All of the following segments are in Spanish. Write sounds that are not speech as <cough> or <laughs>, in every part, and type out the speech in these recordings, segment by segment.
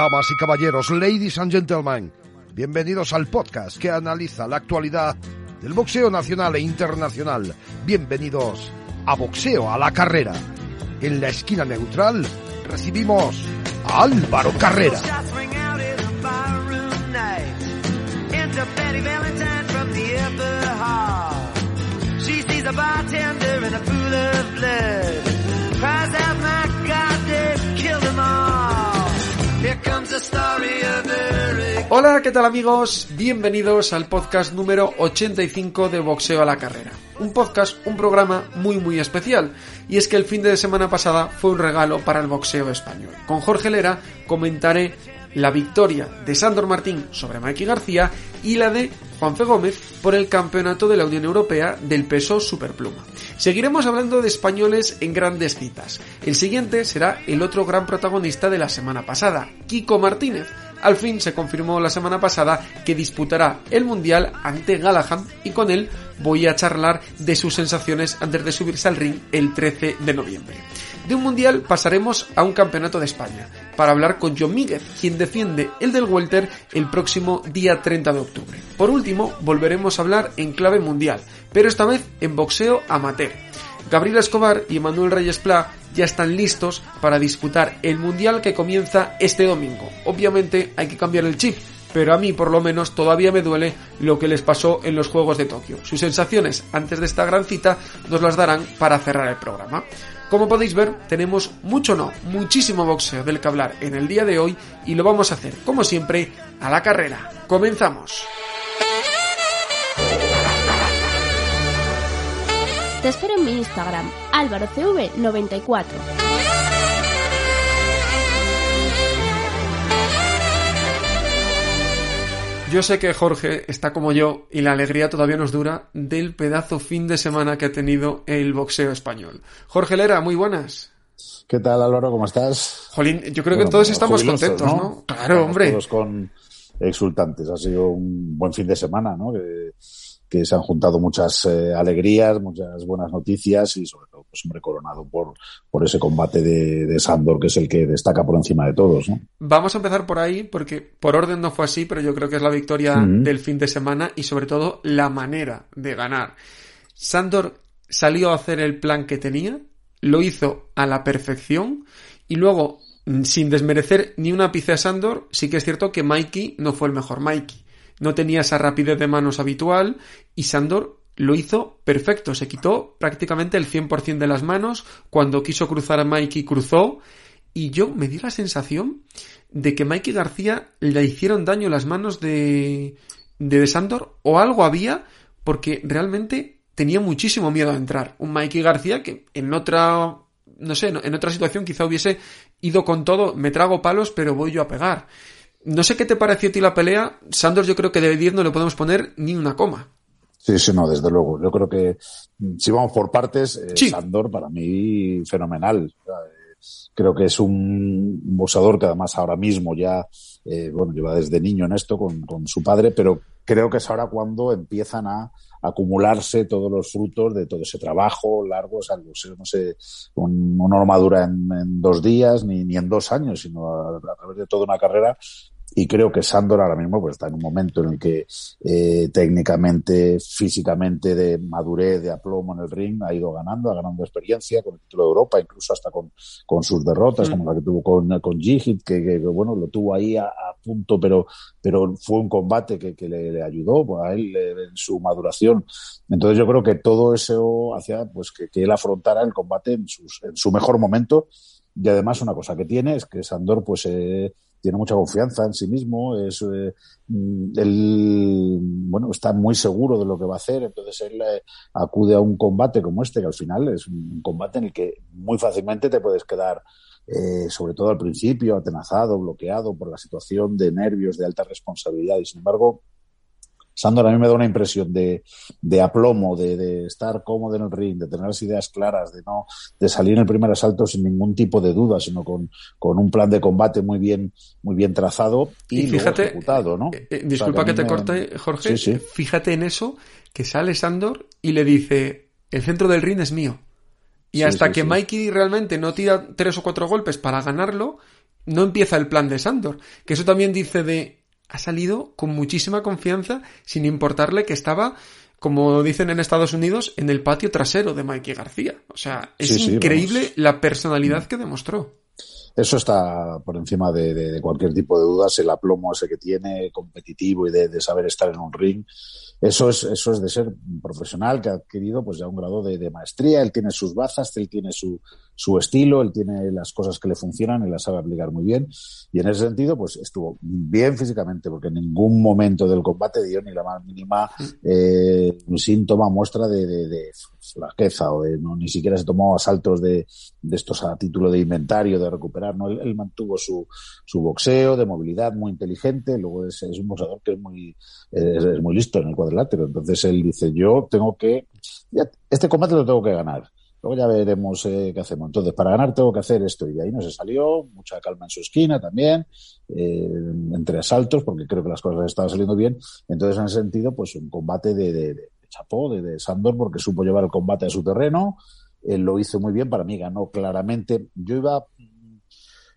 Damas y caballeros, ladies and gentlemen, bienvenidos al podcast que analiza la actualidad del boxeo nacional e internacional. Bienvenidos a Boxeo a la Carrera. En la esquina neutral recibimos a Álvaro Carrera. Hola, ¿qué tal amigos? Bienvenidos al podcast número 85 de Boxeo a la Carrera. Un podcast, un programa muy muy especial. Y es que el fin de semana pasada fue un regalo para el boxeo español. Con Jorge Lera comentaré la victoria de Sandor Martín sobre Mikey García y la de Juanfe Gómez por el campeonato de la Unión Europea del peso superpluma. Seguiremos hablando de españoles en grandes citas. El siguiente será el otro gran protagonista de la semana pasada, Kiko Martínez. Al fin se confirmó la semana pasada que disputará el Mundial ante Galahad y con él voy a charlar de sus sensaciones antes de subirse al ring el 13 de noviembre. De un mundial pasaremos a un campeonato de España, para hablar con John Míguez, quien defiende el del Welter el próximo día 30 de octubre. Por último, volveremos a hablar en clave mundial, pero esta vez en boxeo amateur. Gabriel Escobar y Manuel Reyes Pla ya están listos para disputar el mundial que comienza este domingo. Obviamente hay que cambiar el chip, pero a mí por lo menos todavía me duele lo que les pasó en los Juegos de Tokio. Sus sensaciones antes de esta gran cita nos las darán para cerrar el programa. Como podéis ver, tenemos mucho no, muchísimo boxeo del que hablar en el día de hoy y lo vamos a hacer, como siempre, a la carrera. ¡Comenzamos! Te espero en mi Instagram, álvarocv94. Yo sé que Jorge está como yo y la alegría todavía nos dura del pedazo fin de semana que ha tenido el boxeo español. Jorge Lera, muy buenas. ¿Qué tal Álvaro? ¿Cómo estás? Jolín, yo creo que todos estamos contentos, ¿no? Claro, hombre. Todos con exultantes. Ha sido un buen fin de semana, ¿no? Que, que se han juntado muchas eh, alegrías, muchas buenas noticias y sobre todo, pues hombre, coronado por, por ese combate de, de Sandor, que es el que destaca por encima de todos, ¿no? Vamos a empezar por ahí, porque por orden no fue así, pero yo creo que es la victoria del fin de semana y sobre todo la manera de ganar. Sandor salió a hacer el plan que tenía, lo hizo a la perfección y luego, sin desmerecer ni una pizza a Sandor, sí que es cierto que Mikey no fue el mejor Mikey no tenía esa rapidez de manos habitual y Sandor lo hizo perfecto, se quitó prácticamente el 100% de las manos, cuando quiso cruzar a Mikey cruzó y yo me di la sensación de que Mikey García le hicieron daño las manos de, de Sandor o algo había porque realmente tenía muchísimo miedo a entrar. Un Mikey García que en otra no sé, en otra situación quizá hubiese ido con todo, me trago palos, pero voy yo a pegar. No sé qué te pareció a ti la pelea. Sandor, yo creo que de 10 no le podemos poner ni una coma. Sí, sí, no, desde luego. Yo creo que si vamos por partes, eh, Sandor para mí fenomenal. Creo que es un boxeador que además ahora mismo ya, eh, bueno, lleva desde niño en esto con, con, su padre, pero creo que es ahora cuando empiezan a acumularse todos los frutos de todo ese trabajo largo, o sea, no sé, un, una armadura en, en, dos días ni, ni en dos años, sino a, a través de toda una carrera y creo que Sandor ahora mismo pues está en un momento en el que eh, técnicamente, físicamente, de madurez, de aplomo en el ring, ha ido ganando, ha ganado experiencia con el título de Europa, incluso hasta con, con sus derrotas, mm. como la que tuvo con, con Gigit, que, que, bueno, lo tuvo ahí a, a, punto, pero, pero fue un combate que, que le, le, ayudó pues, a él en su maduración. Entonces yo creo que todo eso hacía pues que, que él afrontara el combate en, sus, en su mejor momento. Y además una cosa que tiene es que Sandor pues eh, tiene mucha confianza en sí mismo, es, eh, él, bueno, está muy seguro de lo que va a hacer, entonces él eh, acude a un combate como este, que al final es un combate en el que muy fácilmente te puedes quedar eh, sobre todo al principio, atenazado, bloqueado por la situación de nervios, de alta responsabilidad. Y sin embargo, Sandor a mí me da una impresión de, de aplomo, de, de, estar cómodo en el ring, de tener las ideas claras, de no, de salir en el primer asalto sin ningún tipo de duda, sino con, con un plan de combate muy bien, muy bien trazado y, y fíjate, ejecutado, ¿no? Eh, eh, disculpa o sea, que, que te me... corte, Jorge. Sí, sí. Fíjate en eso, que sale Sandor y le dice, el centro del ring es mío. Y sí, hasta que Mikey realmente no tira tres o cuatro golpes para ganarlo, no empieza el plan de Sandor. Que eso también dice de ha salido con muchísima confianza sin importarle que estaba como dicen en Estados Unidos, en el patio trasero de Mikey García. O sea, es sí, increíble la personalidad que demostró. Eso está por encima de, de, de, cualquier tipo de dudas, el aplomo ese que tiene, competitivo y de, de saber estar en un ring. Eso es, eso es de ser un profesional que ha adquirido pues ya un grado de, maestría, él tiene sus bazas, él tiene su, su estilo, él tiene las cosas que le funcionan y las sabe aplicar muy bien. Y en ese sentido, pues estuvo bien físicamente, porque en ningún momento del combate dio ni la más mínima eh, síntoma, muestra de, de, de flaqueza o de no, ni siquiera se tomó asaltos de, de estos a título de inventario, de recuperar, no, él, mantuvo su, su boxeo de movilidad muy inteligente, luego es, un boxeador que es muy, es, muy listo en el cuadrilátero, entonces él dice, yo tengo que, este combate lo tengo que ganar Luego ya veremos eh, qué hacemos. Entonces, para ganar tengo que hacer esto. Y de ahí no se salió. Mucha calma en su esquina también. Eh, entre asaltos, porque creo que las cosas estaban saliendo bien. Entonces, en ese sentido, pues un combate de, de chapó, de, de Sandor, porque supo llevar el combate a su terreno. Él lo hizo muy bien. Para mí ganó claramente. Yo iba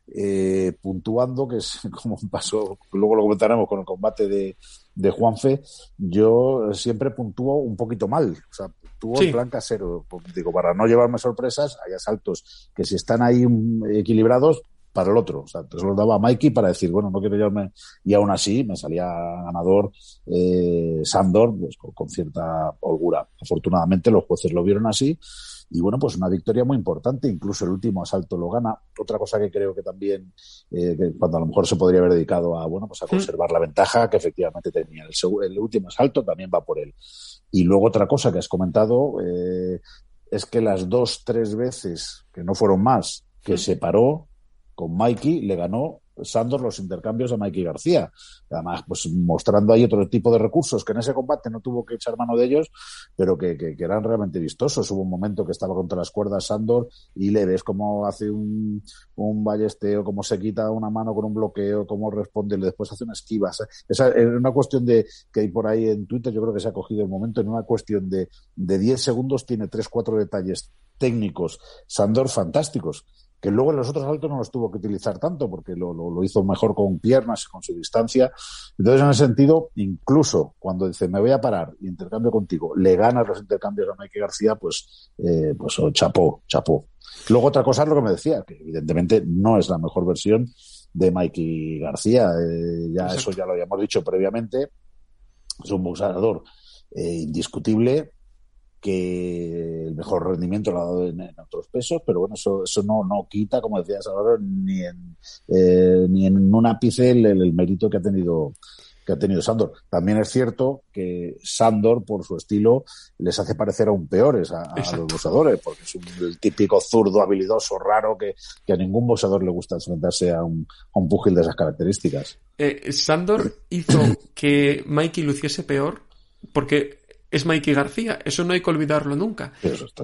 eh, puntuando, que es <laughs> como pasó, luego lo comentaremos con el combate de, de Juanfe, yo siempre puntúo un poquito mal. O sea, tuvo sí. el plan casero. Digo, para no llevarme sorpresas, hay asaltos que si están ahí equilibrados, para el otro. O sea, se los daba a Mikey para decir, bueno, no quiero llevarme. Y aún así me salía ganador eh, Sandor, pues con, con, cierta holgura. Afortunadamente los jueces lo vieron así. Y bueno, pues una victoria muy importante. Incluso el último asalto lo gana. Otra cosa que creo que también, eh, que cuando a lo mejor se podría haber dedicado a, bueno, pues a conservar la ventaja que efectivamente tenía. El, el último asalto también va por él. Y luego otra cosa que has comentado eh, es que las dos, tres veces, que no fueron más, que se paró con Mikey, le ganó Sandor los intercambios a Mikey García. Además, pues mostrando ahí otro tipo de recursos que en ese combate no tuvo que echar mano de ellos, pero que, que, eran realmente vistosos. Hubo un momento que estaba contra las cuerdas Sandor y le ves cómo hace un, un ballesteo, cómo se quita una mano con un bloqueo, cómo responde, después hace una esquiva. Esa es una cuestión de que hay por ahí en Twitter, yo creo que se ha cogido el momento, en una cuestión de, de 10 segundos tiene 3, 4 detalles técnicos, Sandor fantásticos que luego en los otros saltos no los tuvo que utilizar tanto porque lo, lo, lo, hizo mejor con piernas, con su distancia. Entonces, en ese sentido, incluso cuando dice me voy a parar y intercambio contigo, le gana los intercambios a Mike García, pues, eh, pues oh, chapó, chapó. Luego otra cosa es lo que me decía, que evidentemente no es la mejor versión de Mikey García. Eh, ya Exacto. eso ya lo habíamos dicho previamente. Es un boxeador eh, indiscutible, que el mejor rendimiento lo ha dado en, en otros pesos, pero bueno, eso, eso no, no quita, como decía Salvador, ni en, eh, ni en un ápice el, el, mérito que ha tenido que ha tenido Sandor. También es cierto que Sandor, por su estilo, les hace parecer aún peores a, a los boxeadores, porque es un, el típico zurdo habilidoso, raro, que, que, a ningún boxeador le gusta enfrentarse a un, a un púgil de esas características. Eh, Sandor hizo que Mikey luciese peor porque es Mikey García. Eso no hay que olvidarlo nunca.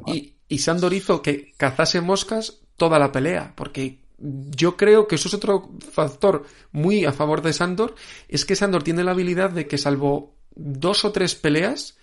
Y, y Sandor hizo que cazase moscas toda la pelea, porque yo creo que eso es otro factor muy a favor de Sandor, es que Sandor tiene la habilidad de que salvo dos o tres peleas,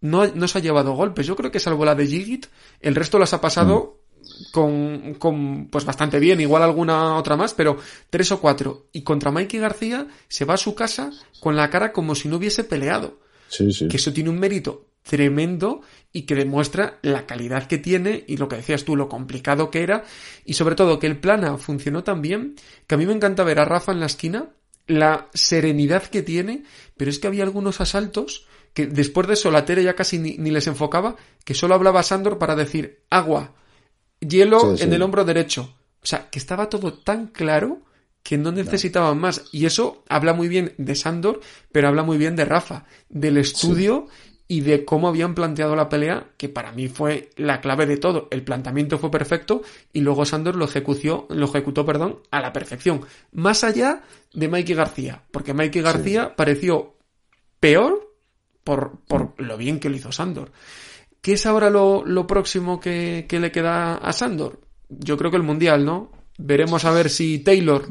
no, no se ha llevado golpes. Yo creo que salvo la de Gigit, el resto las ha pasado mm. con, con, pues bastante bien, igual alguna otra más, pero tres o cuatro. Y contra Mikey García se va a su casa con la cara como si no hubiese peleado. Sí, sí. Que eso tiene un mérito tremendo y que demuestra la calidad que tiene y lo que decías tú, lo complicado que era y sobre todo que el plana funcionó tan bien que a mí me encanta ver a Rafa en la esquina, la serenidad que tiene, pero es que había algunos asaltos que después de eso la ya casi ni, ni les enfocaba, que solo hablaba Sandor para decir agua, hielo sí, sí. en el hombro derecho. O sea, que estaba todo tan claro que no necesitaban más. Y eso habla muy bien de Sandor, pero habla muy bien de Rafa, del estudio sí. y de cómo habían planteado la pelea, que para mí fue la clave de todo. El planteamiento fue perfecto y luego Sandor lo ejecutó, lo ejecutó, perdón, a la perfección. Más allá de Mikey García, porque Mikey García pareció peor por, por lo bien que lo hizo Sandor. ¿Qué es ahora lo, lo próximo que, que, le queda a Sandor? Yo creo que el Mundial, ¿no? Veremos a ver si Taylor,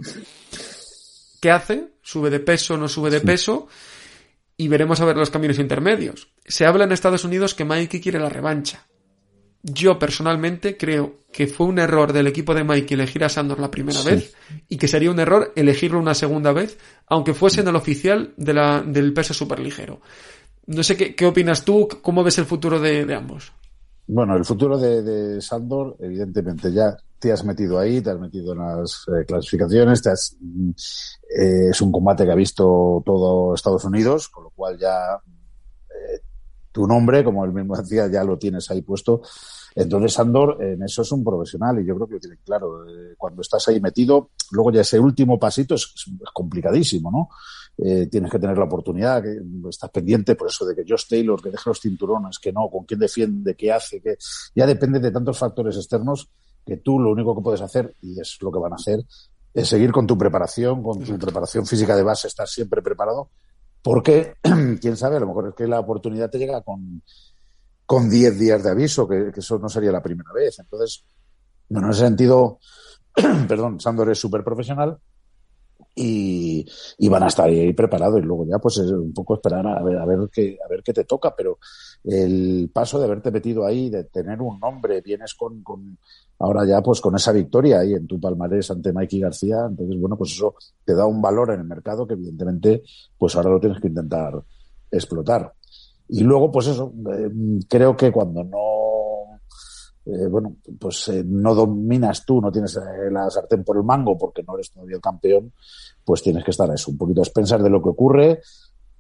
¿qué hace? ¿Sube de peso o no sube de peso? Y veremos a ver los caminos intermedios. Se habla en Estados Unidos que Mikey quiere la revancha. Yo personalmente creo que fue un error del equipo de Mikey elegir a Sandor la primera vez y que sería un error elegirlo una segunda vez, aunque fuese en el oficial de la, del peso superligero. No sé qué, qué opinas tú, cómo ves el futuro de, de ambos. Bueno, el futuro de, de, Sandor, evidentemente, ya te has metido ahí, te has metido en las eh, clasificaciones, te has, eh, es un combate que ha visto todo Estados Unidos, con lo cual ya eh, tu nombre, como él mismo <laughs> decía, ya lo tienes ahí puesto. Entonces, Sandor en eso es un profesional y yo creo que lo tiene claro. Cuando estás ahí metido, luego ya ese último pasito es, complicadísimo, ¿no? Tienes que tener la oportunidad, estás pendiente por eso de que Josh Taylor, que deje los cinturones, que no, con quién defiende, qué hace, que ya depende de tantos factores externos que tú lo único que puedes hacer, y es lo que van a hacer, es seguir con tu preparación, con tu preparación física de base, estar siempre preparado, porque, <clears throat> quién sabe, a lo mejor es que la oportunidad te llega con, con 10 días de aviso, que, que, eso no sería la primera vez. Entonces, bueno, en ese sentido, <clears throat> perdón, Sandor es súper profesional y, y, van a estar ahí preparados y luego ya pues es un poco esperar a ver a ver qué a ver qué te toca pero el paso de haberte metido ahí de tener un nombre vienes con, con ahora ya pues con esa victoria ahí en tu palmarés ante Mikey García entonces bueno pues eso te da un valor en el mercado que evidentemente pues ahora lo tienes que intentar explotar. Y luego pues eso eh, creo que cuando no eh, bueno, pues eh, no dominas tú, no tienes eh, la sartén por el mango porque no eres todavía el campeón, pues tienes que estar a eso, un poquito a expensas de lo que ocurre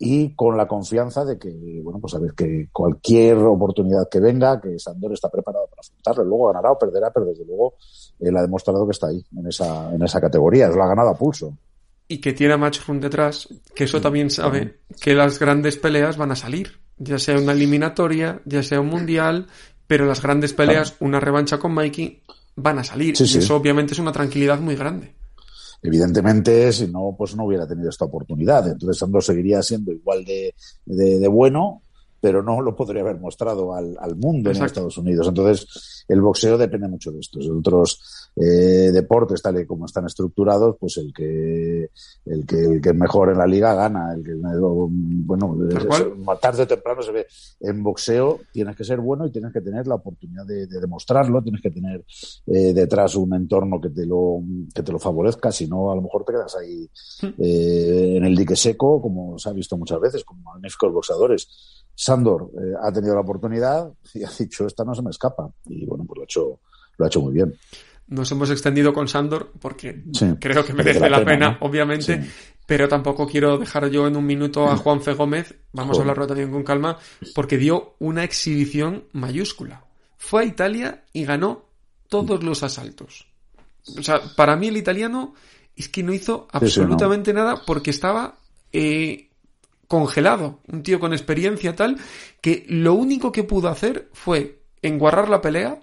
y con la confianza de que, bueno, pues a ver que cualquier oportunidad que venga, que Sandor está preparado para afrontarlo. Luego ganará o perderá, pero desde luego él ha demostrado que está ahí, en esa, en esa categoría. Lo ha ganado a pulso. Y que tiene a Matchroom detrás, que eso también sabe que las grandes peleas van a salir. Ya sea una eliminatoria, ya sea un mundial, pero las grandes peleas, una revancha con Mikey, van a salir. Sí, y sí. eso obviamente es una tranquilidad muy grande. Evidentemente, si no, pues no hubiera tenido esta oportunidad. Entonces Sandor seguiría siendo igual de, de, de bueno, pero no lo podría haber mostrado al, al mundo Exacto. en Estados Unidos. Entonces, el boxeo depende mucho de esto. Otros eh, deportes, tal y como están estructurados, pues el que, el que, el que es mejor en la liga gana. El que, bueno, tarde o temprano se ve. En boxeo tienes que ser bueno y tienes que tener la oportunidad de, de demostrarlo, tienes que tener eh, detrás un entorno que te lo, que te lo favorezca, si no, a lo mejor te quedas ahí eh, en el dique seco, como se ha visto muchas veces, como magníficos boxeadores. Sandor eh, ha tenido la oportunidad y ha dicho, esta no se me escapa. Y bueno, pues lo ha hecho, lo ha hecho muy bien. Nos hemos extendido con Sandor porque sí, creo que merece la, la, pena, pena ¿no? obviamente, sí. pero tampoco quiero dejar yo en un minuto a Juan Fe Gómez, vamos Joder. a hablarlo también con calma, porque dio una exhibición mayúscula. Fue a Italia y ganó todos los asaltos. O sea, para mí el italiano es que no hizo absolutamente sí, no. nada porque estaba eh, congelado, un tío con experiencia tal, que lo único que pudo hacer fue enguarrar la pelea,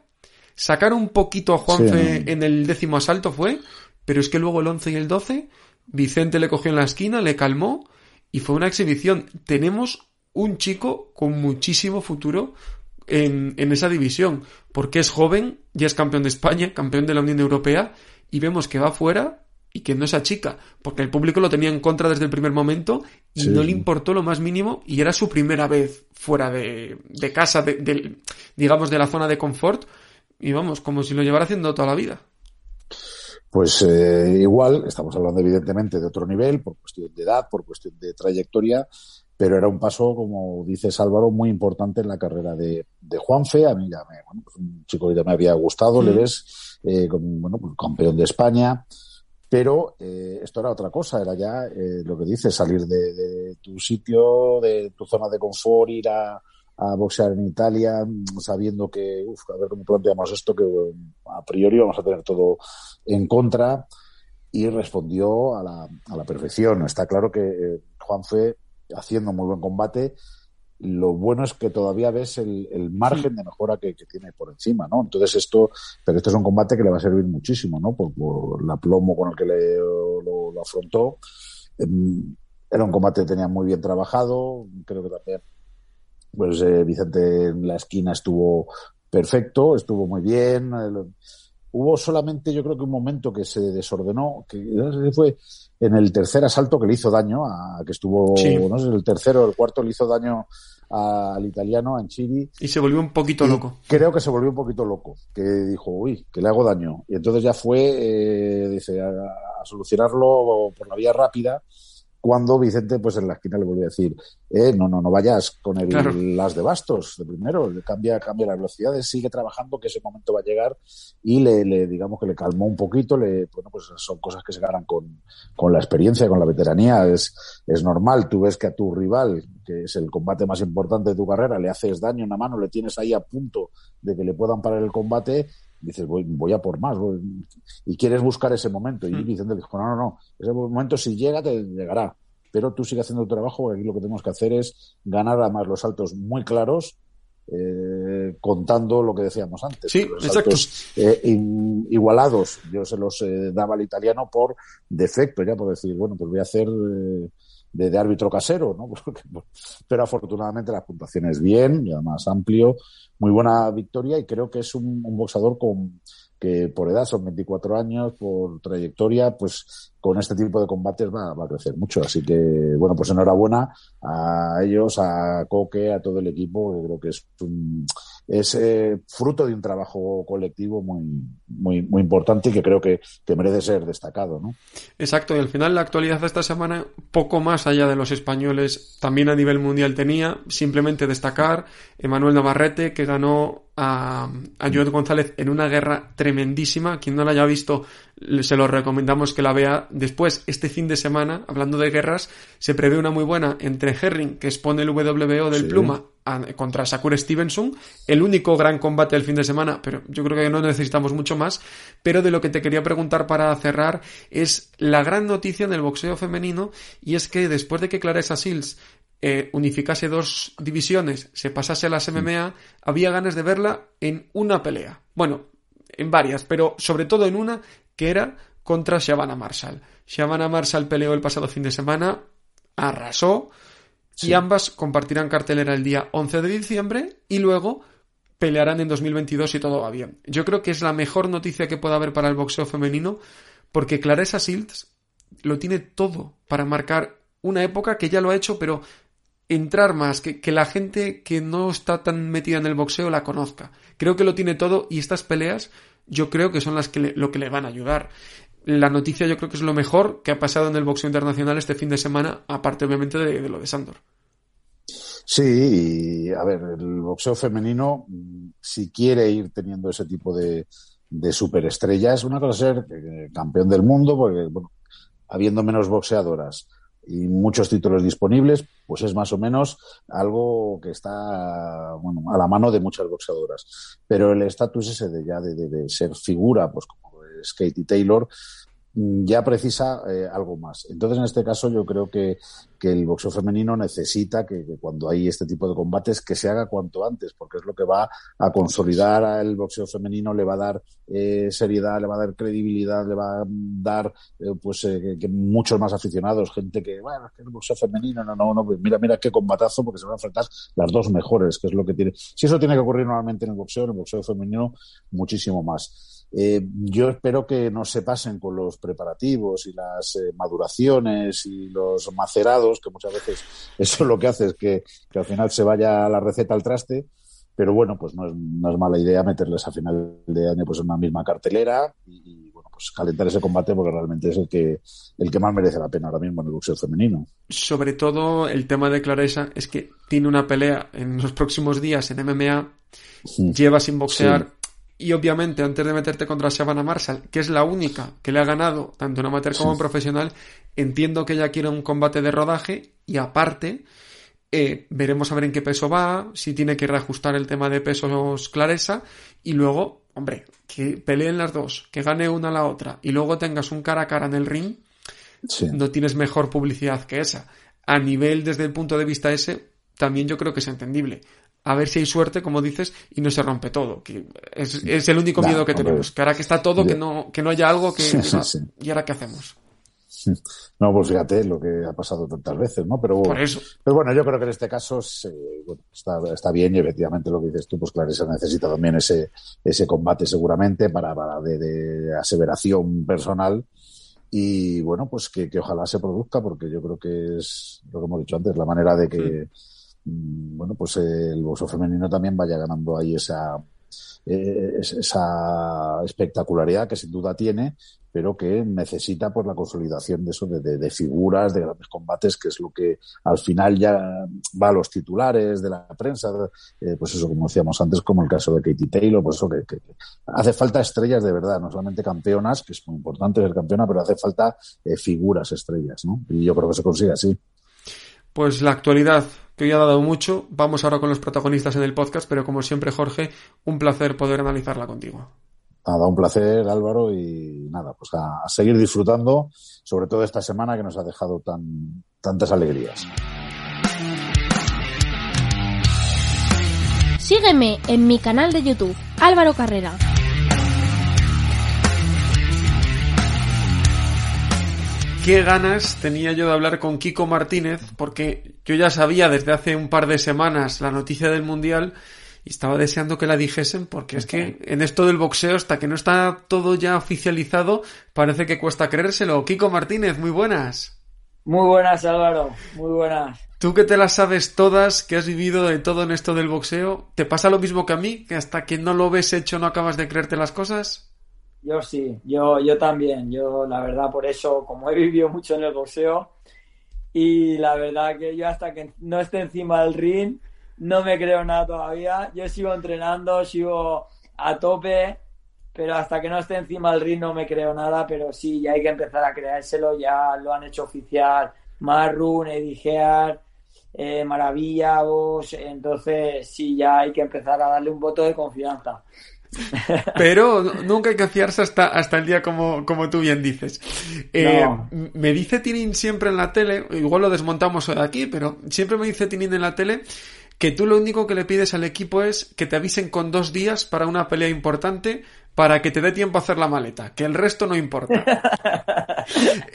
sacar un poquito a Juanfe sí. en el décimo asalto fue, pero es que luego el 11 y el 12, Vicente le cogió en la esquina, le calmó y fue una exhibición. Tenemos un chico con muchísimo futuro en, en esa división, porque es joven, ya es campeón de España, campeón de la Unión Europea, y vemos que va fuera y que no es chica, porque el público lo tenía en contra desde el primer momento y sí. no le importó lo más mínimo y era su primera vez fuera de, de casa, de, de, digamos de la zona de confort y vamos, como si lo llevara haciendo toda la vida. Pues eh, igual, estamos hablando evidentemente de otro nivel, por cuestión de edad, por cuestión de trayectoria, pero era un paso, como dices Álvaro, muy importante en la carrera de, de Juanfe. A mí ya me, bueno, pues un chico que ya me había gustado, mm. le ves, eh, como, bueno, pues campeón de España, pero eh, esto era otra cosa, era ya eh, lo que dices, salir de, de, tu sitio, de tu zona de confort, ir a, a boxear en Italia, sabiendo que, uff, a ver cómo planteamos esto, que a priori vamos a tener todo en contra, y respondió a la, a la perfección. Está claro que eh, Juan fue haciendo muy buen combate, lo bueno es que todavía ves el, margen de mejora que, tiene por encima, ¿no? Entonces esto, pero esto es un combate que le va a servir muchísimo, ¿no? Por, por el aplomo con el que le, lo, afrontó. Em, era un combate que tenía muy bien trabajado, creo que también pues eh, Vicente en la esquina estuvo perfecto, estuvo muy bien. Hubo solamente, yo creo que un momento que se desordenó, que fue en el tercer asalto que le hizo daño, a que estuvo, no sé, el tercero o el cuarto le hizo daño al italiano, a Anchiri. Y se volvió un poquito loco. Creo que se volvió un poquito loco, que dijo, uy, que le hago daño. Y entonces ya fue, eh, dice, a solucionarlo por la vía rápida cuando Vicente, pues en la esquina le volvió a decir, eh, no, no, no vayas con el, las de bastos de primero, cambia, cambia las velocidades, sigue trabajando, que ese momento va a llegar, y le, digamos que le calmó un poquito, le, bueno, pues son cosas que se ganan con, con la experiencia, con la veteranía, es, es normal, tú ves que a tu rival, que es el combate más importante de tu carrera, le haces daño en la mano, le tienes ahí a punto de que le puedan parar el combate, dices, voy, voy a por más, y quieres buscar ese momento. Y mm. Vicente dijo, no, no, no, ese momento si llega, te llegará. Pero tú sigue haciendo tu trabajo, aquí lo que tenemos que hacer es ganar además los saltos muy claros, eh, contando lo que decíamos antes. Sí, los exacto. Eh, igualados, yo se los eh, daba al italiano por defecto, ya por decir, bueno, pues voy a hacer de, árbitro casero, ¿no? <laughs> pero afortunadamente la puntuación es bien, y además amplio, muy buena victoria y creo que es un, boxador con que por edad son 24 años, por trayectoria, pues con este tipo de combates va, va, a crecer mucho. Así que, bueno, pues enhorabuena a ellos, a Coque, a todo el equipo, que creo que es un, es eh, fruto de un trabajo colectivo muy, muy, muy importante y que creo que, que, merece ser destacado. ¿no? Exacto, y al final la actualidad de esta semana, poco más allá de los españoles, también a nivel mundial tenía, simplemente destacar Emanuel Navarrete, que ganó a, a Joel González en una guerra tremendísima. Quien no la haya visto, se lo recomendamos que la vea después. Este fin de semana, hablando de guerras, se prevé una muy buena entre Herring, que expone el WBO del Pluma, contra Sakur Stevenson. El único gran combate del fin de semana, pero yo creo que no necesitamos mucho más. Pero de lo que te quería preguntar para cerrar es la gran noticia en el boxeo femenino, y es que después de que Clarissa Sills eh, unificase dos divisiones, se pasase a las MMA, había ganas de verla en una pelea. Bueno, en varias, pero sobre todo en una que era contra Shabana Marshall. Shabana Marshall peleó el pasado fin de semana, arrasó, y ambas compartirán cartelera el día 11 de diciembre y luego pelearán en 2022 si todo va bien. Yo creo que es la mejor noticia que pueda haber para el boxeo femenino porque Claressa Silts lo tiene todo para marcar una época que ya lo ha hecho, pero entrar más, que, que, la gente que no está tan metida en el boxeo la conozca. Creo que lo tiene todo y estas peleas yo creo que son las que lo que le van a ayudar. La noticia yo creo que es lo mejor que ha pasado en el boxeo internacional este fin de semana, aparte obviamente de, lo de Sandor. Sí, a ver, el boxeo femenino, si quiere ir teniendo ese tipo de, de superestrellas, una cosa ser eh, campeón del mundo, porque, bueno, habiendo menos boxeadoras, y muchos títulos disponibles, pues es más o menos algo que está bueno, a la mano de muchas boxeadoras. Pero el estatus ese de ya de, de, ser figura, pues como es Katie Taylor, ya precisa eh, algo más. Entonces, en este caso, yo creo que, que el boxeo femenino necesita que, cuando hay este tipo de combates, que se haga cuanto antes, porque es lo que va a consolidar al boxeo femenino, le va a dar eh, seriedad, le va a dar credibilidad, le va a dar, eh, pues, que, muchos más aficionados, gente que, bueno, es que el boxeo femenino, no, no, no, pues mira, mira qué combatazo, porque se van a enfrentar las dos mejores, que es lo que tiene. Si eso tiene que ocurrir normalmente en el boxeo, en el boxeo femenino, muchísimo más. Eh, yo espero que no se pasen con los preparativos y las eh, maduraciones y los macerados, que muchas veces <laughs> eso es lo que hace es que, al final se vaya la receta al traste. Pero bueno, pues no es, no es mala idea meterles a final de año pues en una misma cartelera y, bueno, pues calentar ese combate porque realmente es el que, el que más merece la pena ahora mismo en el boxeo femenino. Sobre todo el tema de Claresa es que tiene una pelea en los próximos días en MMA, lleva sin boxear y obviamente, antes de meterte contra Shabana Marshall, que es la única que le ha ganado, tanto en amateur como en profesional, entiendo que ella quiere un combate de rodaje y aparte, eh, veremos a ver en qué peso va, si tiene que reajustar el tema de pesos Claresa y luego, hombre, que peleen las dos, que gane una a la otra y luego tengas un cara a cara en el ring, no tienes mejor publicidad que esa. A nivel desde el punto de vista ese, también yo creo que es entendible. A ver si hay suerte, como dices, y no se rompe todo. Que es, el único miedo que tenemos. Que ahora que está todo, que no, que no haya algo que... ¿Y ahora qué hacemos? <laughs> No, pues fíjate lo que ha pasado tantas veces, ¿no? Pero, Por eso. pero bueno, yo creo que en este caso está, está, bien y efectivamente lo que dices tú, pues Clarissa necesita también ese, ese combate seguramente para, para de, aseveración personal y bueno, pues que, ojalá se produzca porque yo creo que es lo que hemos dicho antes, la manera de que, mm, bueno, pues el boxeo femenino también vaya ganando ahí esa, eh, esa espectacularidad que sin duda tiene pero que necesita pues la consolidación de eso, de, figuras, de grandes combates, que es lo que al final ya va a los titulares de la prensa, eh, pues eso, como decíamos antes, como el caso de Katie Taylor, pues eso que, hace falta estrellas de verdad, no solamente campeonas, que es muy importante ser campeona, pero hace falta eh, figuras estrellas, ¿no? Y yo creo que se consigue así. Pues la actualidad, que hoy ha dado mucho, vamos ahora con los protagonistas en el podcast, pero como siempre, Jorge, un placer poder analizarla contigo. Nada, un placer, Álvaro, y nada, pues a, seguir disfrutando, sobre todo esta semana que nos ha dejado tan, tantas alegrías. Sígueme en mi canal de YouTube, Álvaro Carrera. Qué ganas tenía yo de hablar con Kiko Martínez, porque yo ya sabía desde hace un par de semanas la noticia del Mundial y estaba deseando que la dijesen porque es que en esto del boxeo, hasta que no está todo ya oficializado, parece que cuesta creérselo. Kiko Martínez, muy buenas. Muy buenas, Álvaro, muy buenas. Tú que te las sabes todas, que has vivido de todo en esto del boxeo, ¿te pasa lo mismo que a mí? ¿Que hasta que no lo ves hecho no acabas de creerte las cosas? Yo sí, yo, yo también. Yo, la verdad, por eso, como he vivido mucho en el boxeo, y la verdad que yo hasta que no esté encima del ring, no me creo nada todavía. Yo sigo entrenando, sigo a tope, pero hasta que no esté encima del ring no me creo nada, pero sí, ya hay que empezar a creérselo, ya lo han hecho oficial Marrun, Edigear, eh, Maravilla, vos, entonces sí, ya hay que empezar a darle un voto de confianza. Pero nunca hay que fiarse hasta, hasta el día como, como tú bien dices. Eh, me dice Tinin siempre en la tele, igual lo desmontamos de aquí, pero siempre me dice Tinin en la tele que tú lo único que le pides al equipo es que te avisen con dos días para una pelea importante para que te dé tiempo a hacer la maleta, que el resto no importa. <laughs>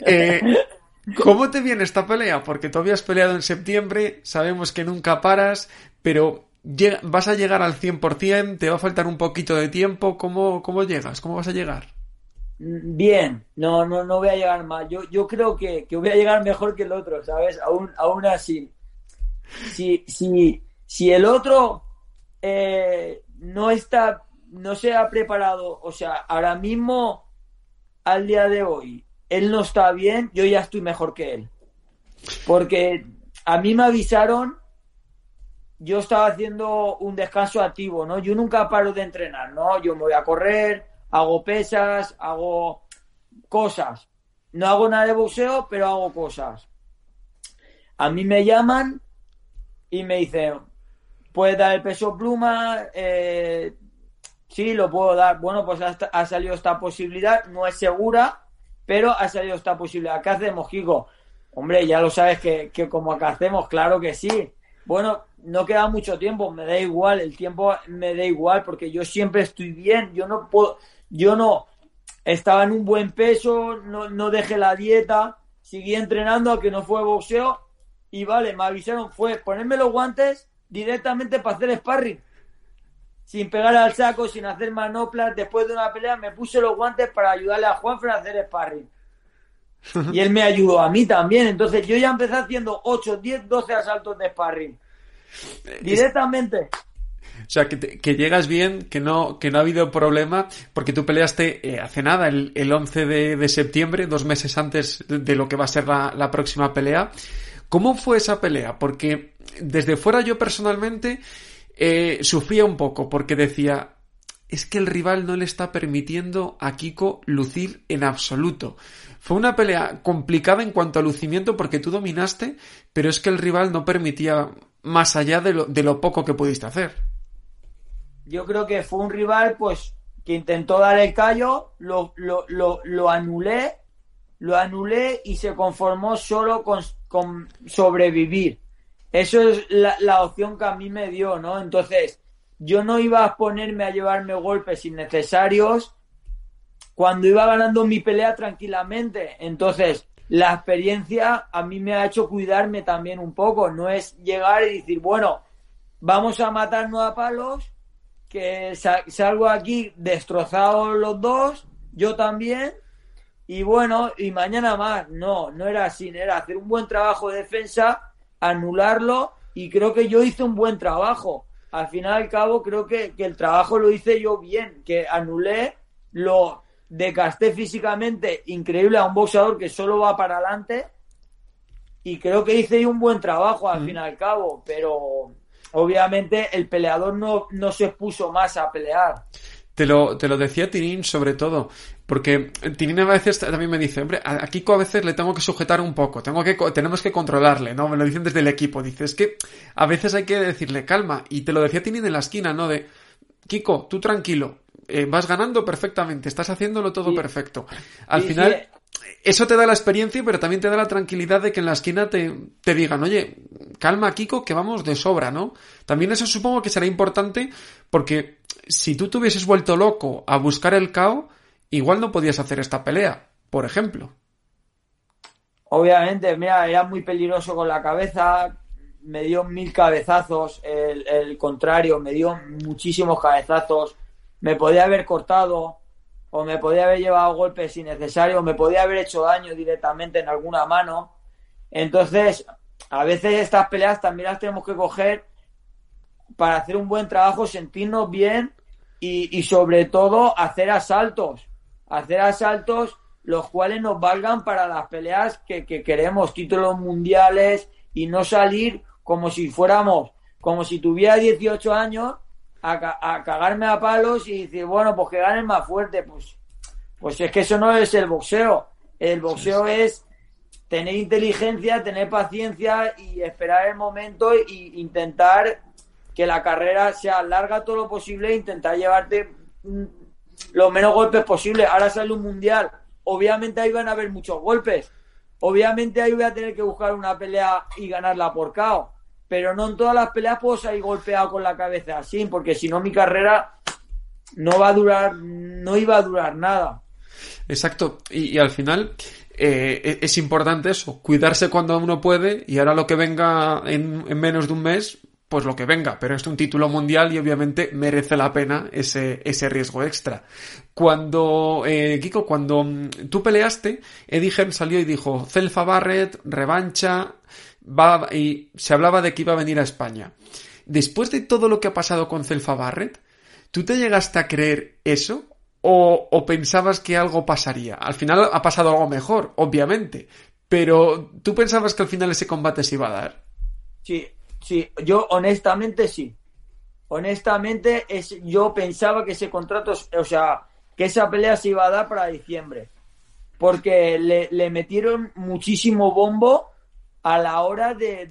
Eh, ¿Cómo te viene esta pelea? Porque tú habías peleado en septiembre, sabemos que nunca paras, pero ¿vas a llegar al 100%? ¿Te va a faltar un poquito de tiempo? ¿Cómo, cómo llegas? ¿Cómo vas a llegar? Bien, no, no, no voy a llegar más. Yo, yo creo que, que voy a llegar mejor que el otro, ¿sabes? Aún, aún así. Si, si, si el otro eh, no está, no se ha preparado, o sea, ahora mismo, al día de hoy, él no está bien, yo ya estoy mejor que él. Porque a mí me avisaron, yo estaba haciendo un descanso activo, ¿no? Yo nunca paro de entrenar, ¿no? Yo me voy a correr, hago pesas, hago cosas. No hago nada de boxeo, pero hago cosas. A mí me llaman y me dicen, puede dar el peso pluma, eh, sí, lo puedo dar. Bueno, pues ha, salido esta posibilidad, no es segura, pero ha salido esta posibilidad. ¿Qué hacemos, Kiko? Hombre, ya lo sabes que, que como acá hacemos, claro que sí. Bueno, no queda mucho tiempo, me da igual, el tiempo me da igual, porque yo siempre estoy bien, yo no puedo, yo no estaba en un buen peso, no, no dejé la dieta, seguí entrenando, a que no fue boxeo, y vale, me avisaron, fue ponerme los guantes directamente para hacer sparring. Sin pegar al saco, sin hacer manoplas. Después de una pelea me puse los guantes para ayudarle a Juanfred a hacer sparring. <laughs> Y él me ayudó a mí también. Entonces yo ya empecé haciendo 8, 10, 12 asaltos de sparring. Directamente. O sea, que, llegas bien, que no, que no ha habido problema, porque tú peleaste eh, hace nada, el, el 11 de, septiembre, dos meses antes de lo que va a ser la, la próxima pelea. ¿Cómo fue esa pelea? Porque desde fuera yo personalmente eh, sufría un poco porque decía, es que el rival no le está permitiendo a Kiko lucir en absoluto. Fue una pelea complicada en cuanto a lucimiento porque tú dominaste, pero es que el rival no permitía más allá de lo, de lo poco que pudiste hacer. Yo creo que fue un rival pues que intentó dar el callo, lo, lo, lo, lo anulé, lo anulé y se conformó solo con, con sobrevivir. eso es la, la opción que a mí me dio, ¿no? Entonces, yo no iba a ponerme a llevarme golpes innecesarios cuando iba ganando mi pelea tranquilamente. Entonces, la experiencia a mí me ha hecho cuidarme también un poco. No es llegar y decir, bueno, vamos a matarnos a palos, que salgo aquí destrozados los dos, yo también, y bueno, y mañana más. No, no era así, era hacer un buen trabajo de defensa, anularlo, y creo que yo hice un buen trabajo. Al final y al cabo, creo que, que el trabajo lo hice yo bien, que anulé lo decasté físicamente increíble a un boxeador que solo va para adelante y creo que hice un buen trabajo al mm. fin y al cabo, pero obviamente el peleador no, no se puso más a pelear. Te lo, te lo decía Tinín sobre todo, porque Tinín a veces también me dice, hombre, a Kiko a veces le tengo que sujetar un poco, tengo que, tenemos que controlarle, ¿no? Me lo dicen desde el equipo, dice, es que a veces hay que decirle calma, y te lo decía Tinín en la esquina, ¿no? De, Kiko, tú tranquilo, eh, vas ganando perfectamente, estás haciéndolo todo perfecto. Al final, eso te da la experiencia, pero también te da la tranquilidad de que en la esquina te, te digan, oye, calma, Kiko, que vamos de sobra, ¿no? También eso supongo que será importante porque si tú te hubieses vuelto loco a buscar el KO, igual no podías hacer esta pelea, por ejemplo. Obviamente, mira, era muy peligroso con la cabeza, me dio mil cabezazos, el, el contrario, me dio muchísimos cabezazos me podía haber cortado o me podía haber llevado golpes innecesarios, me podía haber hecho daño directamente en alguna mano. Entonces, a veces estas peleas también las tenemos que coger para hacer un buen trabajo, sentirnos bien y, sobre todo hacer asaltos. Hacer asaltos los cuales nos valgan para las peleas que, que queremos, títulos mundiales y no salir como si fuéramos, como si tuviera 18 años a, cagarme a palos y decir, bueno, pues que ganen más fuerte. Pues, pues es que eso no es el boxeo. El boxeo es tener inteligencia, tener paciencia y esperar el momento e intentar que la carrera sea larga todo lo posible e intentar llevarte mm, los menos golpes posible. Ahora sale un mundial. Obviamente ahí van a haber muchos golpes. Obviamente ahí voy a tener que buscar una pelea y ganarla por KO pero no en todas las peleas puedo salir golpeado con la cabeza así, porque si no mi carrera no va a durar, no iba a durar nada. Exacto, y, al final eh, e, es importante eso, cuidarse cuando uno puede y ahora lo que venga en, menos de un mes, pues lo que venga, pero es un título mundial y obviamente merece la pena ese, ese riesgo extra. Cuando, eh, Kiko, cuando tú peleaste, Eddie salió y dijo, Celfa Barrett, revancha, va, y se hablaba de que iba a venir a España. Después de todo lo que ha pasado con Celfa Barrett, ¿tú te llegaste a creer eso? ¿O, pensabas que algo pasaría? Al final ha pasado algo mejor, obviamente. Pero ¿tú pensabas que al final ese combate se iba a dar? Sí, sí, yo honestamente sí. Honestamente, es, yo pensaba que ese contrato, o sea, que esa pelea se iba a dar para diciembre. Porque le metieron muchísimo bombo a la hora de,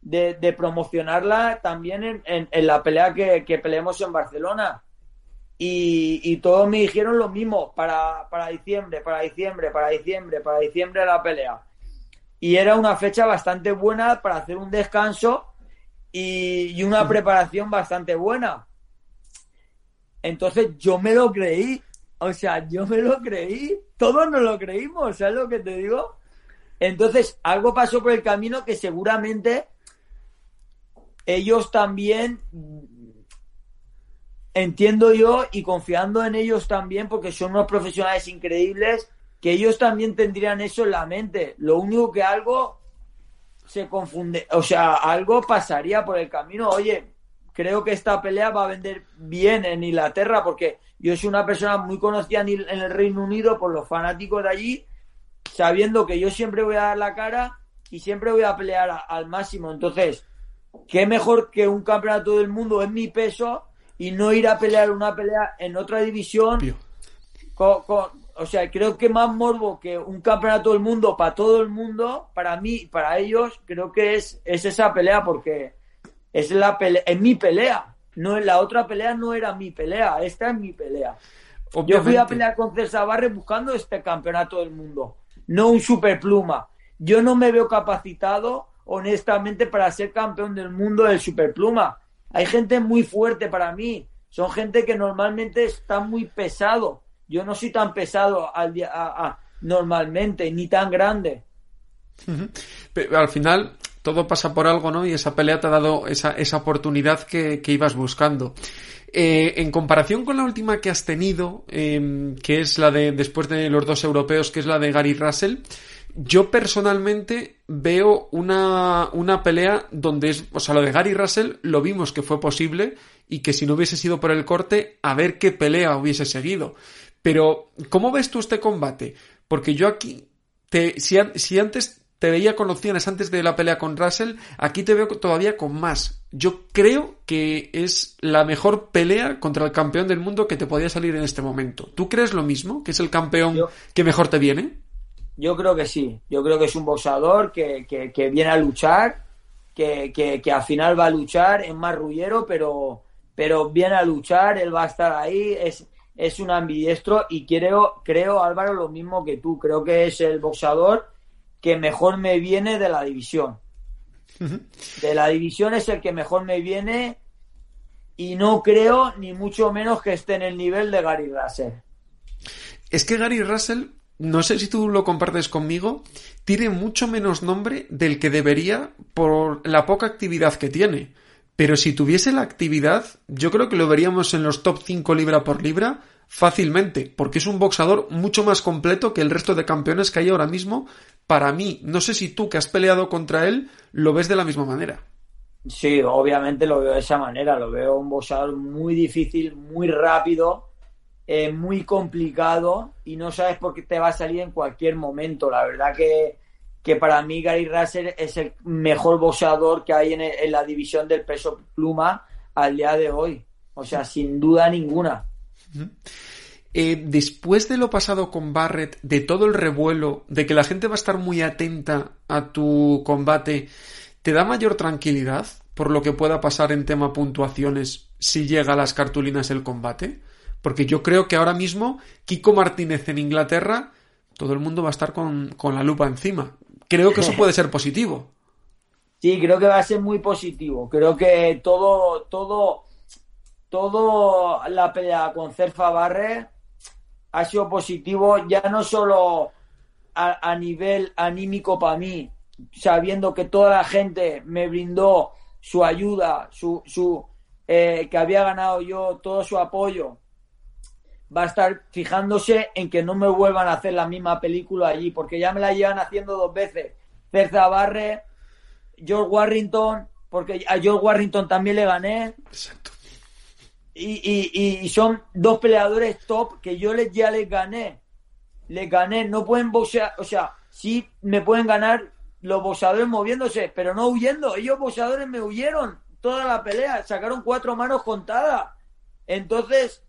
de, promocionarla también en, la pelea que, que, peleemos en Barcelona. Y, todos me dijeron lo mismo, para, para diciembre, para diciembre, para diciembre, para diciembre la pelea. Y era una fecha bastante buena para hacer un descanso y, y una preparación bastante buena. Entonces yo me lo creí, o sea, yo me lo creí, todos nos lo creímos, ¿sabes lo que te digo? Entonces, algo pasó por el camino que seguramente ellos también, entiendo yo, y confiando en ellos también, porque son unos profesionales increíbles, que ellos también tendrían eso en la mente. Lo único que algo se confunde, o sea, algo pasaría por el camino. Oye, creo que esta pelea va a vender bien en Inglaterra, porque yo soy una persona muy conocida en el Reino Unido por los fanáticos de allí sabiendo que yo siempre voy a dar la cara y siempre voy a pelear al máximo. Entonces, qué mejor que un campeonato del mundo en mi peso y no ir a pelear una pelea en otra división. o sea, creo que más morbo que un campeonato del mundo para todo el mundo, para mí, para ellos, creo que es, es esa pelea porque es la pelea, es mi pelea. No, la otra pelea no era mi pelea, esta es mi pelea. Yo fui a pelear con César Barre buscando este campeonato del mundo no un superpluma. Yo no me veo capacitado honestamente para ser campeón del mundo del superpluma. Hay gente muy fuerte para mí. Son gente que normalmente está muy pesado. Yo no soy tan pesado al día, normalmente, ni tan grande. Pero al final todo pasa por algo, ¿no? Y esa pelea te ha dado esa, esa oportunidad que, ibas buscando. Eh, en comparación con la última que has tenido, em, que es la de después de los dos europeos, que es la de Gary Russell, yo personalmente veo una, una pelea donde es, o sea, lo de Gary Russell lo vimos que fue posible y que si no hubiese sido por el corte, a ver qué pelea hubiese seguido. Pero, ¿cómo ves tú este combate? Porque yo aquí, te, si, si antes te veía con opciones antes de la pelea con Russell, aquí te veo todavía con más. Yo creo que es la mejor pelea contra el campeón del mundo que te podía salir en este momento. ¿Tú crees lo mismo? ¿Que es el campeón que mejor te viene? Yo creo que sí. Yo creo que es un boxeador que, que, viene a luchar, que, que, al final va a luchar, es más rullero, pero, pero viene a luchar, él va a estar ahí, es, es un ambidiestro y creo, creo, Álvaro, lo mismo que tú. Creo que es el boxeador que mejor me viene de la división. De la división es el que mejor me viene y no creo ni mucho menos que esté en el nivel de Gary Russell. Es que Gary Russell, no sé si tú lo compartes conmigo, tiene mucho menos nombre del que debería por la poca actividad que tiene. Pero si tuviese la actividad, yo creo que lo veríamos en los top 5 libra por libra fácilmente, porque es un boxador mucho más completo que el resto de campeones que hay ahora mismo. Para mí, no sé si tú que has peleado contra él lo ves de la misma manera. Sí, obviamente lo veo de esa manera, lo veo un boxeador muy difícil, muy rápido, eh, muy complicado y no sabes por qué te va a salir en cualquier momento. La verdad que, que para mí Gary Russell es el mejor boxeador que hay en la división del peso pluma al día de hoy. O sea, sin duda ninguna. Eh, después de lo pasado con Barrett, de todo el revuelo, de que la gente va a estar muy atenta a tu combate, ¿te da mayor tranquilidad por lo que pueda pasar en tema puntuaciones si llega a las cartulinas el combate? Porque yo creo que ahora mismo Kiko Martínez en Inglaterra, todo el mundo va a estar con, con la lupa encima. Creo que eso puede ser positivo. Sí, creo que va a ser muy positivo. Creo que todo, todo todo la pelea con Cerfa Barre ha sido positivo, ya no solo a, nivel anímico para mí, sabiendo que toda la gente me brindó su ayuda, su, su eh, que había ganado yo todo su apoyo, va a estar fijándose en que no me vuelvan a hacer la misma película allí, porque ya me la llevan haciendo dos veces. Cerza Barre, George Warrington, porque a George Warrington también le gané. Exacto y, son dos peleadores top que yo les, ya les gané. Les gané, no pueden boxear, o sea, sí me pueden ganar los boxeadores moviéndose, pero no huyendo. Ellos boxeadores me huyeron toda la pelea, sacaron cuatro manos contadas. Entonces,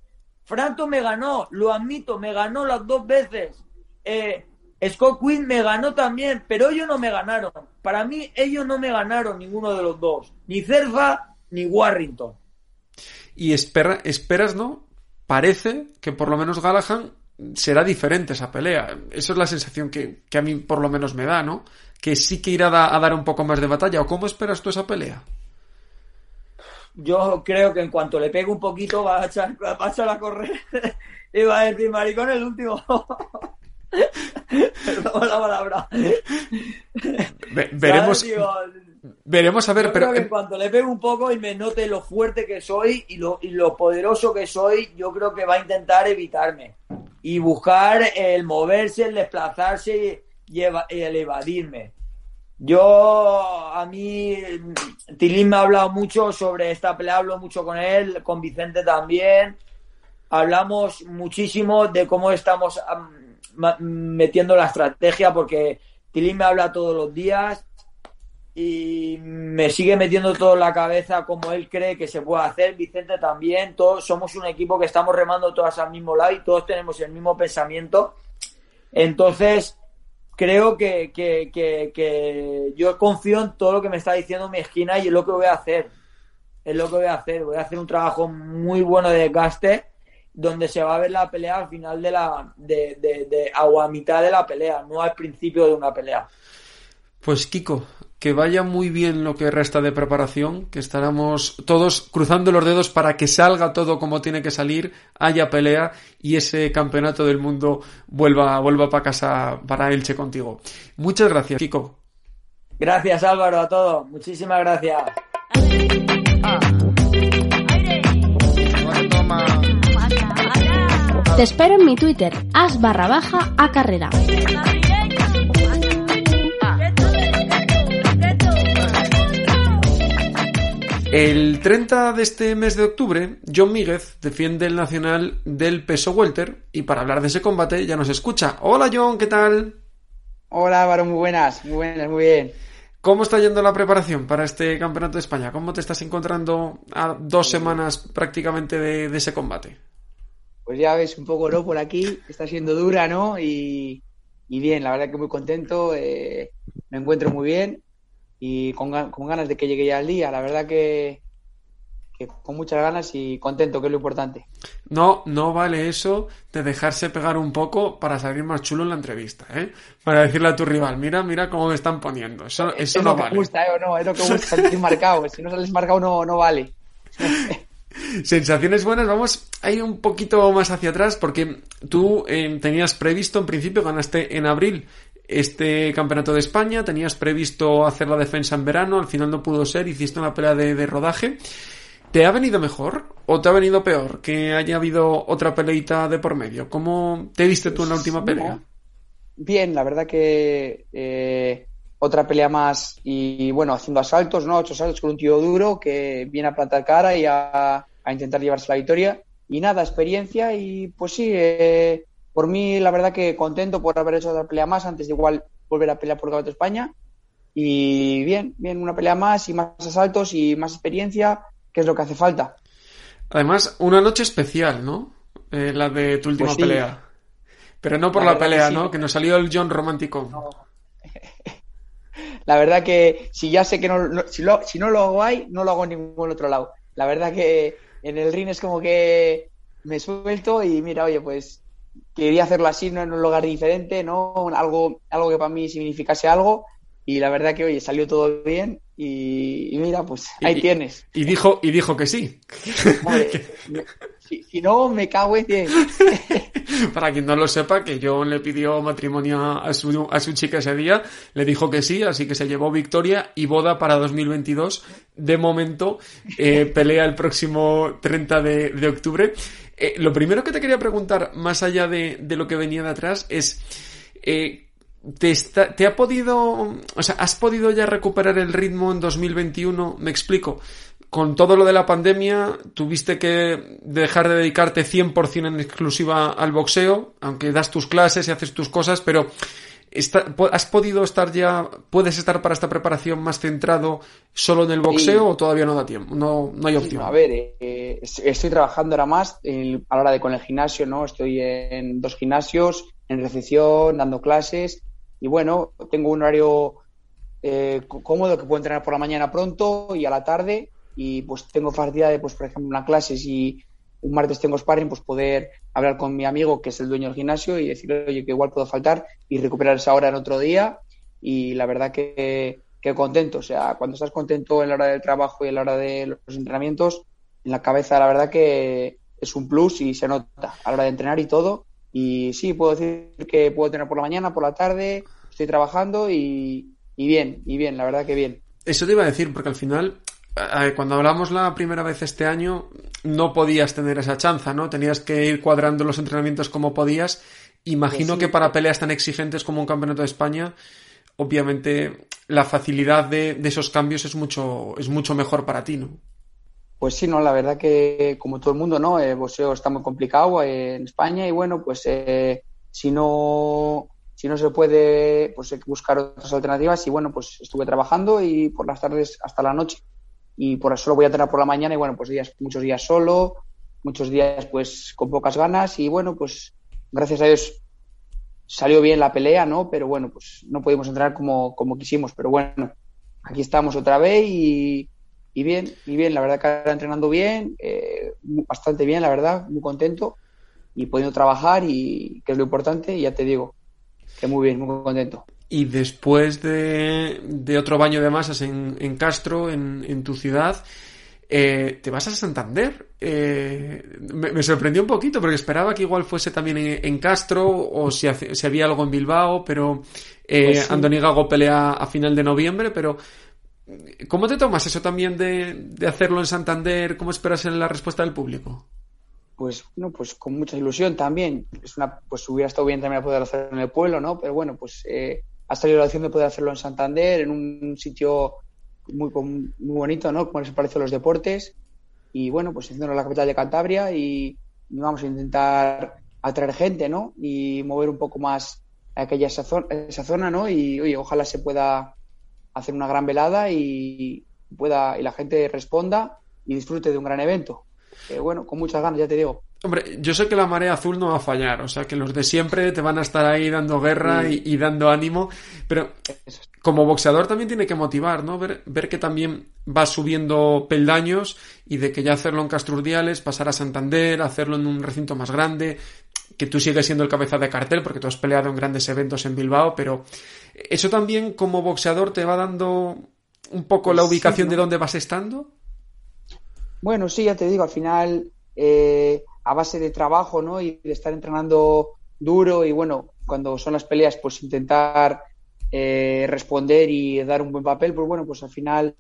Franto me ganó, lo admito, me ganó las dos veces. Eh, Scott Quinn me ganó también, pero ellos no me ganaron. Para mí, ellos no me ganaron ninguno de los dos, ni Cerfa ni Warrington y espera, esperas, ¿no? Parece que por lo menos Galahan será diferente esa pelea. Esa es la sensación que, a mí por lo menos me da, ¿no? Que sí que irá a, dar un poco más de batalla. ¿O cómo esperas tú esa pelea? Yo creo que en cuanto le pegue un poquito va a echar, va a, echar a correr <laughs> y va a decir, maricón, el último. <laughs> <laughs> Perdón la palabra. veremos. Veremos a ver, pero. en cuanto le pegue un poco y me note lo fuerte que soy y lo, y lo poderoso que soy, yo creo que va a intentar evitarme. Y buscar el moverse, el desplazarse y, el evadirme. Yo, a mí, Tilín me ha hablado mucho sobre esta pelea, hablo mucho con él, con Vicente también. Hablamos muchísimo de cómo estamos metiendo la estrategia, porque Tilín me habla todos los días y me sigue metiendo todo en la cabeza como él cree que se puede hacer. Vicente también, todos somos un equipo que estamos remando todas al mismo lado y todos tenemos el mismo pensamiento. Entonces, creo que, que, yo confío en todo lo que me está diciendo mi esquina y es lo que voy a hacer. Es lo que voy a hacer. Voy a hacer un trabajo muy bueno de desgaste donde se va a ver la pelea al final de la de, de, de, o a mitad de la pelea, no al principio de una pelea. Pues Kiko, que vaya muy bien lo que resta de preparación, que estaremos todos cruzando los dedos para que salga todo como tiene que salir, haya pelea y ese campeonato del mundo vuelva, vuelva para casa para Elche contigo. Muchas gracias, Kiko. Gracias Álvaro, a todos. Muchísimas gracias. Te espero en mi Twitter, as barra baja a carrera. El 30 de este mes de octubre, John Míguez defiende el nacional del peso welter y para hablar de ese combate ya nos escucha. Hola John, ¿qué tal? Hola Álvaro, muy buenas, muy buenas, muy bien. ¿Cómo está yendo la preparación para este Campeonato de España? ¿Cómo te estás encontrando a dos semanas prácticamente de, ese combate? Pues ya ves un poco, ¿no? Por aquí está siendo dura, ¿no? Y, bien, la verdad que muy contento, eh, me encuentro muy bien y con, ganas de que llegue ya el día. La verdad que, con muchas ganas y contento, que es lo importante. No, no vale eso de dejarse pegar un poco para salir más chulo en la entrevista, ¿eh? Para decirle a tu rival, mira, mira cómo me están poniendo. Eso, eso es no lo que vale. gusta, ¿eh? no, es lo que gusta, salir marcado. Si no sales marcado no, no vale. <laughs> Sensaciones buenas, vamos a ir un poquito más hacia atrás porque tú eh, tenías previsto, en principio, ganaste en abril este campeonato de España, tenías previsto hacer la defensa en verano, al final no pudo ser, hiciste una pelea de, rodaje. ¿Te ha venido mejor o te ha venido peor que haya habido otra peleita de por medio? ¿Cómo te viste tú en la última pelea? Bien, la verdad que eh, otra pelea más y bueno, haciendo asaltos, ¿no? Ocho asaltos con un tío duro que viene a plantar cara y a, intentar llevarse la victoria. Y nada, experiencia y pues sí, eh, por mí, la verdad que contento por haber hecho otra pelea más antes de igual volver a pelear por el de España. Y bien, bien, una pelea más y más asaltos y más experiencia, que es lo que hace falta. Además, una noche especial, ¿no? Eh, la de tu última pues pelea. Pero no por la, pelea, ¿no? Que nos salió el John romántico. <laughs> la verdad que si ya sé que no, si, lo, si no lo hago ahí, no lo hago en ningún otro lado. La verdad que en el ring es como que me suelto y mira, oye, pues quería hacerlo así, ¿no? en un lugar diferente, ¿no? Algo, algo que para mí significase algo. Y la verdad que, oye, salió todo bien y, mira, pues ahí tienes. Y dijo, y dijo que sí. <laughs> si, no, me cago en <laughs> Para quien no lo sepa, que John le pidió matrimonio a su, a su chica ese día, le dijo que sí, así que se llevó victoria y boda para 2022. De momento, eh, <laughs> pelea el próximo 30 de, de octubre. Eh, lo primero que te quería preguntar, más allá de, lo que venía de atrás, es, eh, ¿te, ¿te, ha podido, o sea, has podido ya recuperar el ritmo en 2021? Me explico. Con todo lo de la pandemia, tuviste que dejar de dedicarte 100% en exclusiva al boxeo, aunque das tus clases y haces tus cosas, pero ¿Has podido estar ya, puedes estar para esta preparación más centrado solo en el boxeo o todavía no da tiempo? No, no hay opción. a ver, eh, estoy trabajando ahora más a la hora de con el gimnasio, ¿no? Estoy en dos gimnasios, en recepción, dando clases y bueno, tengo un horario eh, cómodo que puedo entrenar por la mañana pronto y a la tarde y pues tengo facilidad de, pues por ejemplo, una clase si un martes tengo sparring, pues poder hablar con mi amigo que es el dueño del gimnasio y decirle, oye, que igual puedo faltar y recuperar esa hora en otro día. Y la verdad que, que contento. O sea, cuando estás contento en la hora del trabajo y en la hora de los entrenamientos, en la cabeza la verdad que es un plus y se nota a la hora de entrenar y todo. Y sí, puedo decir que puedo tener por la mañana, por la tarde, estoy trabajando y, y bien, y bien, la verdad que bien. Eso te iba a decir, porque al final cuando hablamos la primera vez este año, no podías tener esa chanza, ¿no? Tenías que ir cuadrando los entrenamientos como podías. Imagino que para peleas tan exigentes como un campeonato de España, obviamente la facilidad de, esos cambios es mucho, es mucho mejor para ti, ¿no? Pues sí, no, la verdad que como todo el mundo, ¿no? El boxeo está muy complicado en España y bueno, pues eh, si no si no se puede, pues hay que buscar otras alternativas y bueno, pues estuve trabajando y por las tardes hasta la noche y por eso lo voy a tener por la mañana y bueno, pues días, muchos días solo, muchos días pues con pocas ganas y bueno, pues gracias a Dios salió bien la pelea, ¿no? Pero bueno, pues no pudimos entrar como, como quisimos, pero bueno, aquí estamos otra vez y, y bien, y bien, la verdad que ahora entrenando bien, eh, bastante bien, la verdad, muy contento y pudiendo trabajar y que es lo importante y ya te digo, que muy bien, muy contento. Y después de, de otro baño de masas en, en Castro, en, en tu ciudad, eh, te vas a Santander. Eh, me, sorprendió un poquito porque esperaba que igual fuese también en, Castro o si, había algo en Bilbao, pero eh, pues Andoni Gago pelea a final de noviembre, pero ¿cómo te tomas eso también de, de hacerlo en Santander? ¿Cómo esperas en la respuesta del público? Pues, no, pues con mucha ilusión también. Es una, pues hubiera estado bien también poder hacerlo en el pueblo, ¿no? Pero bueno, pues eh, ha salido la opción de poder hacerlo en Santander, en un sitio muy, muy bonito, ¿no? Como les parece los deportes. Y bueno, pues en la capital de Cantabria y, vamos a intentar atraer gente, ¿no? Y mover un poco más aquella esa zona, esa zona ¿no? Y oye, ojalá se pueda hacer una gran velada y pueda y la gente responda y disfrute de un gran evento. bueno, con muchas ganas, ya te digo. Hombre, yo sé que la marea azul no va a fallar, o sea que los de siempre te van a estar ahí dando guerra y, dando ánimo, pero como boxeador también tiene que motivar, ¿no? Ver, ver que también va subiendo peldaños y de que ya hacerlo en Castrurdiales, pasar a Santander, hacerlo en un recinto más grande, que tú sigues siendo el cabeza de cartel porque tú has peleado en grandes eventos en Bilbao, pero eso también como boxeador te va dando un poco la pues ubicación de dónde vas estando. Bueno, sí, ya te digo, al final eh, a base de trabajo, ¿no? Y de estar entrenando duro y bueno, cuando son las peleas, pues intentar eh, responder y dar un buen papel, pues bueno, pues al final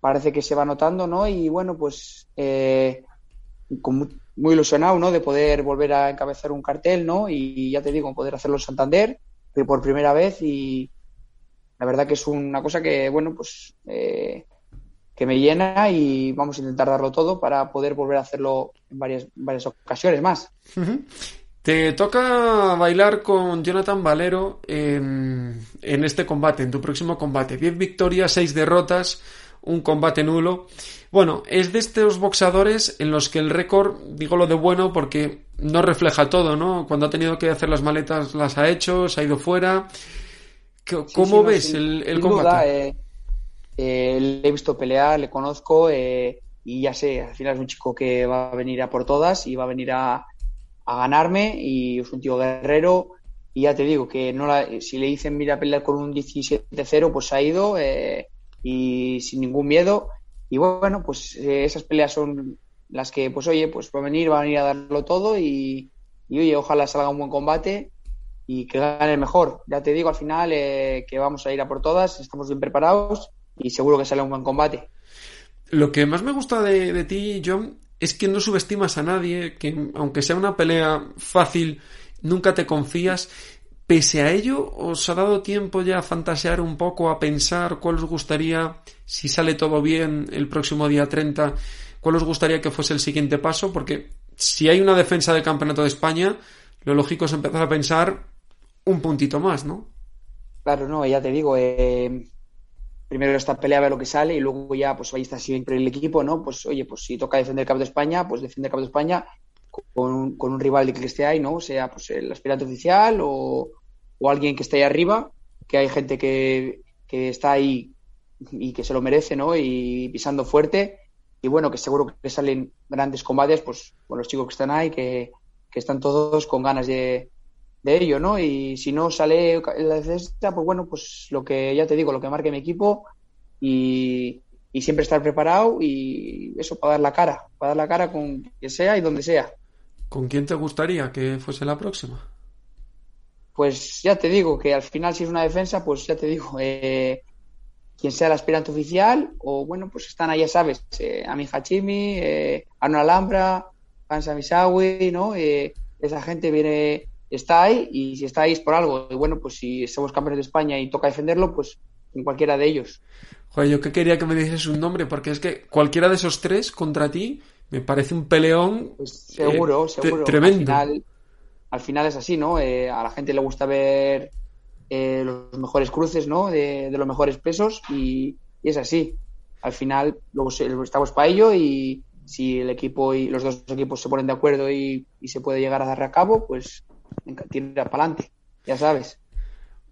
parece que se va notando, ¿no? Y bueno, pues eh, muy, ilusionado, ¿no? De poder volver a encabezar un cartel, ¿no? Y ya te digo, poder hacerlo en Santander por primera vez y la verdad que es una cosa que, bueno, pues eh, que me llena y vamos a intentar darlo todo para poder volver a hacerlo en varias, varias ocasiones más. Te toca bailar con Jonathan Valero en, en este combate, en tu próximo combate. 10 victorias, 6 derrotas, un combate nulo. Bueno, es de estos boxadores en los que el récord, digo lo de bueno porque no refleja todo, ¿no? Cuando ha tenido que hacer las maletas las ha hecho, se ha ido fuera. ¿Cómo ves el, combate? Eh, eh, le he visto pelear, le conozco eh, y ya sé, al final es un chico que va a venir a por todas y va a venir a, ganarme y es un tío guerrero. Y ya te digo que no si le dicen mira a pelear con un 17-0 pues ha ido eh, y sin ningún miedo. Y bueno pues esas peleas son las que pues oye pues va a venir va a venir a darlo todo y, y oye ojalá salga un buen combate y que gane el mejor. Ya te digo al final que vamos a ir a por todas estamos bien preparados y seguro que sale un buen combate. Lo que más me gusta de, ti, John, es que no subestimas a nadie, que aunque sea una pelea fácil, nunca te confías. Pese a ello, ¿os ha dado tiempo ya a fantasear un poco, a pensar cuál os gustaría, si sale todo bien el próximo día 30, cuál os gustaría que fuese el siguiente paso? Porque si hay una defensa del Campeonato de España, lo lógico es empezar a pensar un puntito más, ¿no? Claro, no, ya te digo, eh, primero esta pelea a ver lo que sale y luego ya pues ahí está siempre el equipo, ¿no? Pues oye, pues si toca defender el Campo de España, pues defiende el Campo de España con un, con un rival de que esté ahí, ¿no? Sea pues el aspirante oficial o, alguien que esté ahí arriba, que hay gente que, que está ahí y que se lo merece, ¿no? Y pisando fuerte. Y bueno, que seguro que salen grandes combates, pues con los chicos que están ahí, que, que están todos con ganas de, de ello, ¿no? Y si no sale la defensa, pues bueno, pues lo que ya te digo, lo que marque mi equipo y, siempre estar preparado y eso para dar la cara, para dar la cara con quien sea y donde sea. ¿Con quién te gustaría que fuese la próxima? Pues ya te digo que al final si es una defensa, pues ya te digo, eh, quien sea el aspirante oficial o bueno, pues están ahí, ya sabes, eh, Ami Hachimi, eh, Arno Alhambra, Hansa Misawi, ¿no? Eh, esa gente viene está ahí y si está ahí es por algo. Y bueno, pues si somos campeones de España y toca defenderlo, pues en cualquiera de ellos. Joder, yo que quería que me dijeses un nombre, porque es que cualquiera de esos tres contra ti me parece un peleón. Pues seguro, eh, seguro. Tremendo. Al final, es así, ¿no? Eh, a la gente le gusta ver eh, los mejores cruces, ¿no? De, los mejores pesos y, es así. Al final, luego estamos para ello y si el equipo y los dos equipos se ponen de acuerdo y, y se puede llegar a dar a cabo, pues tira para adelante, ya sabes.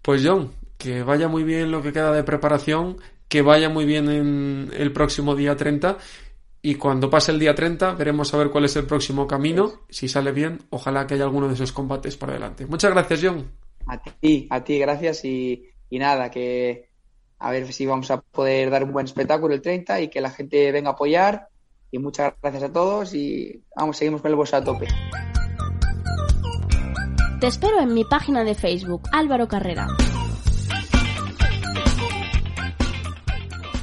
Pues John, que vaya muy bien lo que queda de preparación, que vaya muy bien en el próximo día 30 y cuando pase el día 30 veremos a ver cuál es el próximo camino. Si sale bien, ojalá que haya alguno de esos combates para adelante. Muchas gracias, John. A ti, a ti, gracias y, y nada, que a ver si vamos a poder dar un buen espectáculo el 30 y que la gente venga a apoyar. Y muchas gracias a todos y vamos, seguimos con el bolso a tope. Te espero en mi página de Facebook, Álvaro Carrera.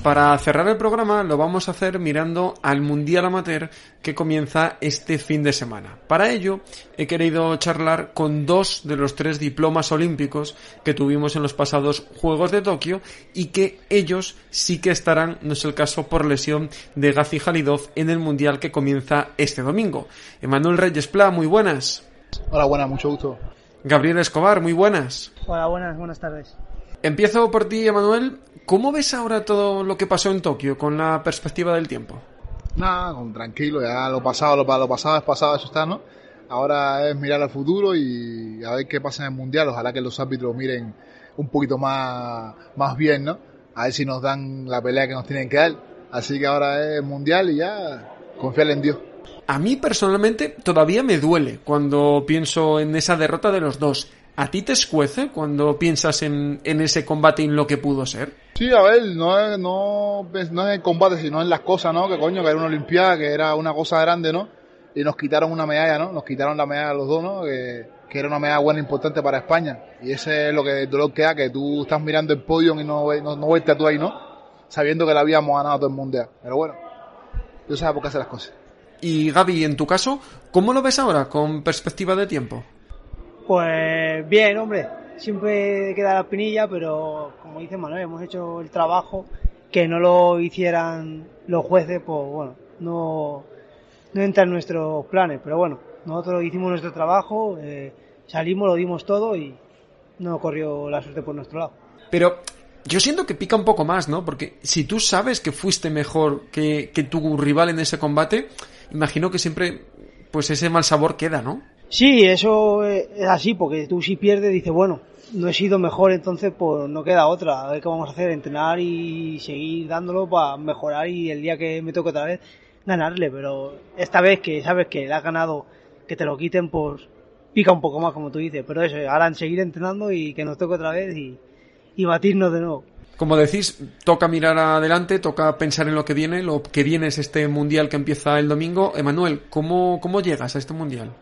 Para cerrar el programa lo vamos a hacer mirando al Mundial Amateur que comienza este fin de semana. Para ello he querido charlar con dos de los tres diplomas olímpicos que tuvimos en los pasados Juegos de Tokio y que ellos sí que estarán, no es el caso por lesión de Gazi Halidov en el Mundial que comienza este domingo. Emanuel Reyes Pla, muy buenas. Hola, buenas, mucho gusto. Gabriel Escobar, muy buenas. Hola, buenas, buenas tardes. Empiezo por ti, Emanuel. ¿Cómo ves ahora todo lo que pasó en Tokio con la perspectiva del tiempo? Nada, tranquilo, ya lo pasado, lo, lo pasado es pasado, eso está, ¿no? Ahora es mirar al futuro y a ver qué pasa en el Mundial. Ojalá que los árbitros miren un poquito más, más bien, ¿no? A ver si nos dan la pelea que nos tienen que dar. Así que ahora es Mundial y ya confiar en Dios. A mí personalmente todavía me duele cuando pienso en esa derrota de los dos. ¿A ti te escuece cuando piensas en, ese combate y en lo que pudo ser? Sí, a ver, no es, no, no es el combate, sino en las cosas, ¿no? Que coño, que era una Olimpiada, que era una cosa grande, ¿no? Y nos quitaron una medalla, ¿no? Nos quitaron la medalla a los dos, ¿no? Que, que era una medalla buena e importante para España. Y ese es lo que el dolor que da, que tú estás mirando el podio y no, no, no tú ahí, ¿no? Sabiendo que la habíamos ganado todo el mundial. Pero bueno, tú sabes por qué hacer las cosas. Y Gaby, en tu caso, ¿cómo lo ves ahora con perspectiva de tiempo? Pues bien, hombre, siempre queda la espinilla, pero como dice Manuel, hemos hecho el trabajo que no lo hicieran los jueces, pues bueno, no, no entra en nuestros planes, pero bueno, nosotros hicimos nuestro trabajo, eh, salimos, lo dimos todo y no corrió la suerte por nuestro lado. Pero yo siento que pica un poco más, ¿no? Porque si tú sabes que fuiste mejor que, que tu rival en ese combate, imagino que siempre, pues ese mal sabor queda, ¿no? Sí, eso es así, porque tú si pierdes dices, bueno, no he sido mejor, entonces pues no queda otra. A ver qué vamos a hacer, entrenar y seguir dándolo para mejorar y el día que me toque otra vez ganarle. Pero esta vez que sabes que le has ganado, que te lo quiten, pues pica un poco más, como tú dices. Pero eso, ahora en seguir entrenando y que nos toque otra vez y, y batirnos de nuevo. Como decís, toca mirar adelante, toca pensar en lo que viene. Lo que viene es este mundial que empieza el domingo. Emanuel, ¿cómo, cómo llegas a este mundial?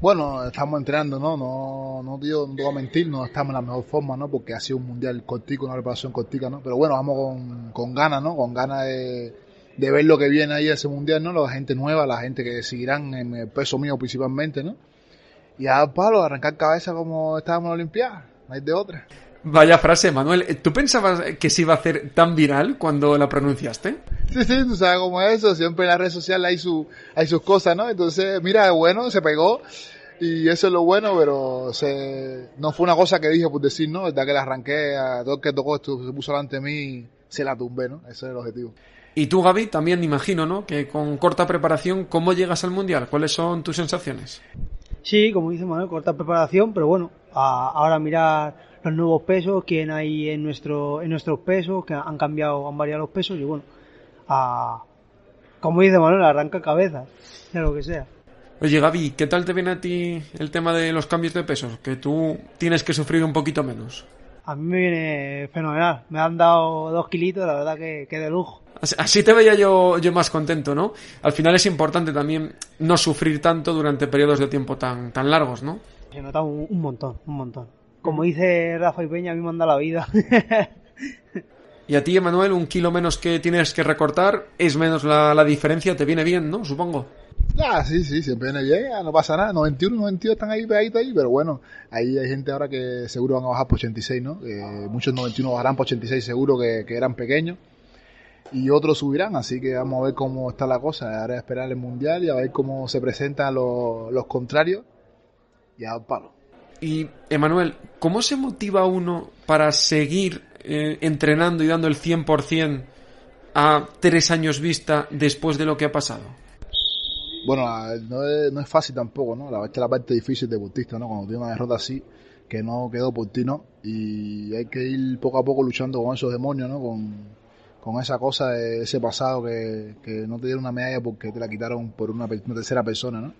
Bueno, estamos entrenando, ¿no? No, no, tío, no te voy a mentir, no estamos en la mejor forma, ¿no? Porque ha sido un mundial cortico, una preparación cortica, ¿no? Pero bueno, vamos con, con ganas, ¿no? Con ganas de, de ver lo que viene ahí ese mundial, ¿no? La gente nueva, la gente que seguirán en el peso mío principalmente, ¿no? Y a palo, arrancar cabeza como estábamos en la Olimpiada, no hay de otra. Vaya frase, Manuel. ¿Tú pensabas que se iba a hacer tan viral cuando la pronunciaste? Sí, sí, tú sabes cómo es eso. Siempre en las redes sociales hay, su, hay sus cosas, ¿no? Entonces, mira, bueno, se pegó. Y eso es lo bueno, pero se, no fue una cosa que dije por decir, ¿no? Verdad que la arranqué, a todo el que tocó esto, se puso delante de mí, se la tumbé, ¿no? Ese es el objetivo. Y tú, Gaby, también me imagino, ¿no? Que con corta preparación, ¿cómo llegas al Mundial? ¿Cuáles son tus sensaciones? Sí, como dice Manuel, corta preparación, pero bueno, a, ahora mirar los nuevos pesos, quién hay en nuestro en nuestros pesos, que han cambiado, han variado los pesos y bueno, a, como dice Manuel, arranca cabeza, sea lo que sea. Oye, Gaby, ¿qué tal te viene a ti el tema de los cambios de pesos? Que tú tienes que sufrir un poquito menos. A mí me viene fenomenal. Me han dado dos kilitos, la verdad que, que de lujo. Así te veía yo, yo más contento, ¿no? Al final es importante también no sufrir tanto durante periodos de tiempo tan, tan largos, ¿no? Se nota un, un montón, un montón. Como dice Rafa y Peña, a mí me han dado la vida. <laughs> y a ti, Emanuel, un kilo menos que tienes que recortar, es menos la, la diferencia, te viene bien, ¿no? Supongo. Ah, sí, sí, siempre viene bien, no pasa nada. 91, 92 están ahí pegaditos ahí, pero bueno, ahí hay gente ahora que seguro van a bajar por 86, ¿no? Eh, muchos 91 bajarán por 86 seguro que, que, eran pequeños. Y otros subirán, así que vamos a ver cómo está la cosa. Ahora esperar el mundial y a ver cómo se presentan los, los contrarios. Y a palo. Y, Emanuel, ¿cómo se motiva uno para seguir eh, entrenando y dando el 100% a tres años vista después de lo que ha pasado? Bueno, no es, fácil tampoco, ¿no? La, es la parte difícil de deportista, ¿no? Cuando tiene una derrota así, que no quedó por ti, ¿no? Y hay que ir poco a poco luchando con esos demonios, ¿no? Con, con esa cosa de ese pasado que, que no te dieron una medalla porque te la quitaron por una tercera persona, ¿no?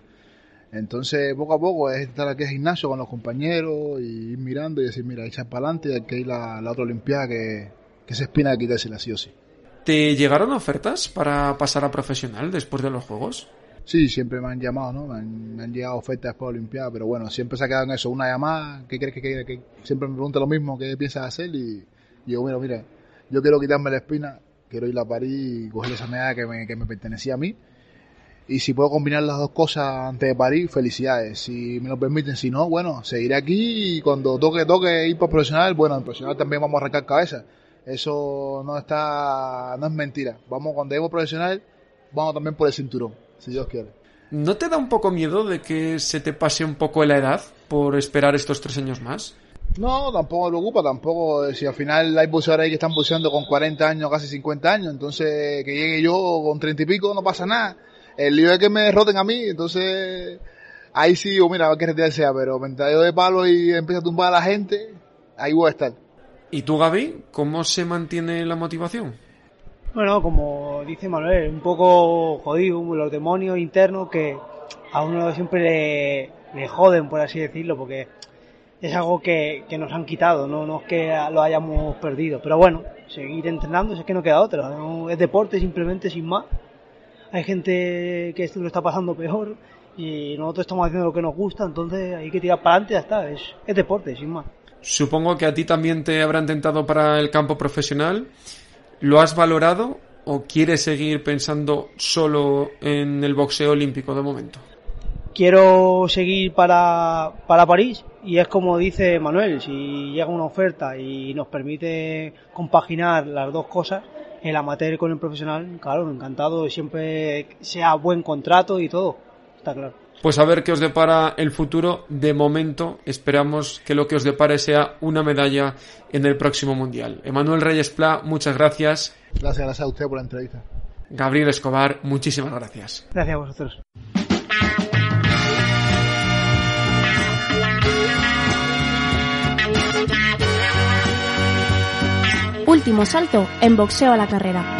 Entonces, poco a poco es estar aquí al gimnasio con los compañeros y ir mirando y decir, mira, echar para adelante y hay que ir a la otra Olimpiada que, que se espina de quitársela sí o sí. ¿Te llegaron ofertas para pasar a profesional después de los Juegos? Sí, siempre me han llamado, ¿no? Me han, llegado ofertas después de Olimpiada, pero bueno, siempre se ha quedado en eso, una llamada, ¿qué crees que, que, Siempre me pregunta lo mismo, ¿qué piensas hacer? Y, yo, mira, mira, yo quiero quitarme la espina, quiero ir a París y coger esa medalla que me, que me pertenecía a mí. Y si puedo combinar las dos cosas antes de París, felicidades. Si me lo permiten, si no, bueno, seguiré aquí y cuando toque, toque ir por profesional, bueno, en profesional también vamos a arrancar cabeza. Eso no está, no es mentira. Vamos, cuando lleguemos profesional, vamos también por el cinturón, si Dios quiere. ¿No te da un poco miedo de que se te pase un poco la edad por esperar estos tres años más? No, tampoco me preocupa, tampoco. Si al final hay boxeadores ahí que están boxeando con 40 años, casi 50 años, entonces que llegue yo con 30 y pico no pasa nada. El lío es que me derroten a mí, entonces ahí sí, o mira, qué retirar sea, pero mientras yo de palo y empiezo a tumbar a la gente, ahí voy a estar. ¿Y tú, Gaby, cómo se mantiene la motivación? Bueno, como dice Manuel, un poco jodido, los demonios internos que a uno siempre le, joden, por así decirlo, porque es algo que, nos han quitado, ¿no? no es que lo hayamos perdido. Pero bueno, seguir entrenando es que no queda otra. Es deporte simplemente sin más. Hay gente que lo está pasando peor y nosotros estamos haciendo lo que nos gusta, entonces hay que tirar para adelante y ya está. Es, es deporte, sin más. Supongo que a ti también te habrán tentado para el campo profesional. ¿Lo has valorado o quieres seguir pensando solo en el boxeo olímpico de momento? Quiero seguir para, para París y es como dice Manuel, si llega una oferta y nos permite compaginar las dos cosas, el amateur con el profesional, claro, encantado, siempre sea buen contrato y todo, está claro. Pues a ver qué os depara el futuro. De momento esperamos que lo que os depare sea una medalla en el próximo Mundial. Emanuel Reyes Pla, muchas gracias. Gracias, gracias a usted por la entrevista. Gabriel Escobar, muchísimas gracias. Gracias a vosotros. Último salto en boxeo a la carrera.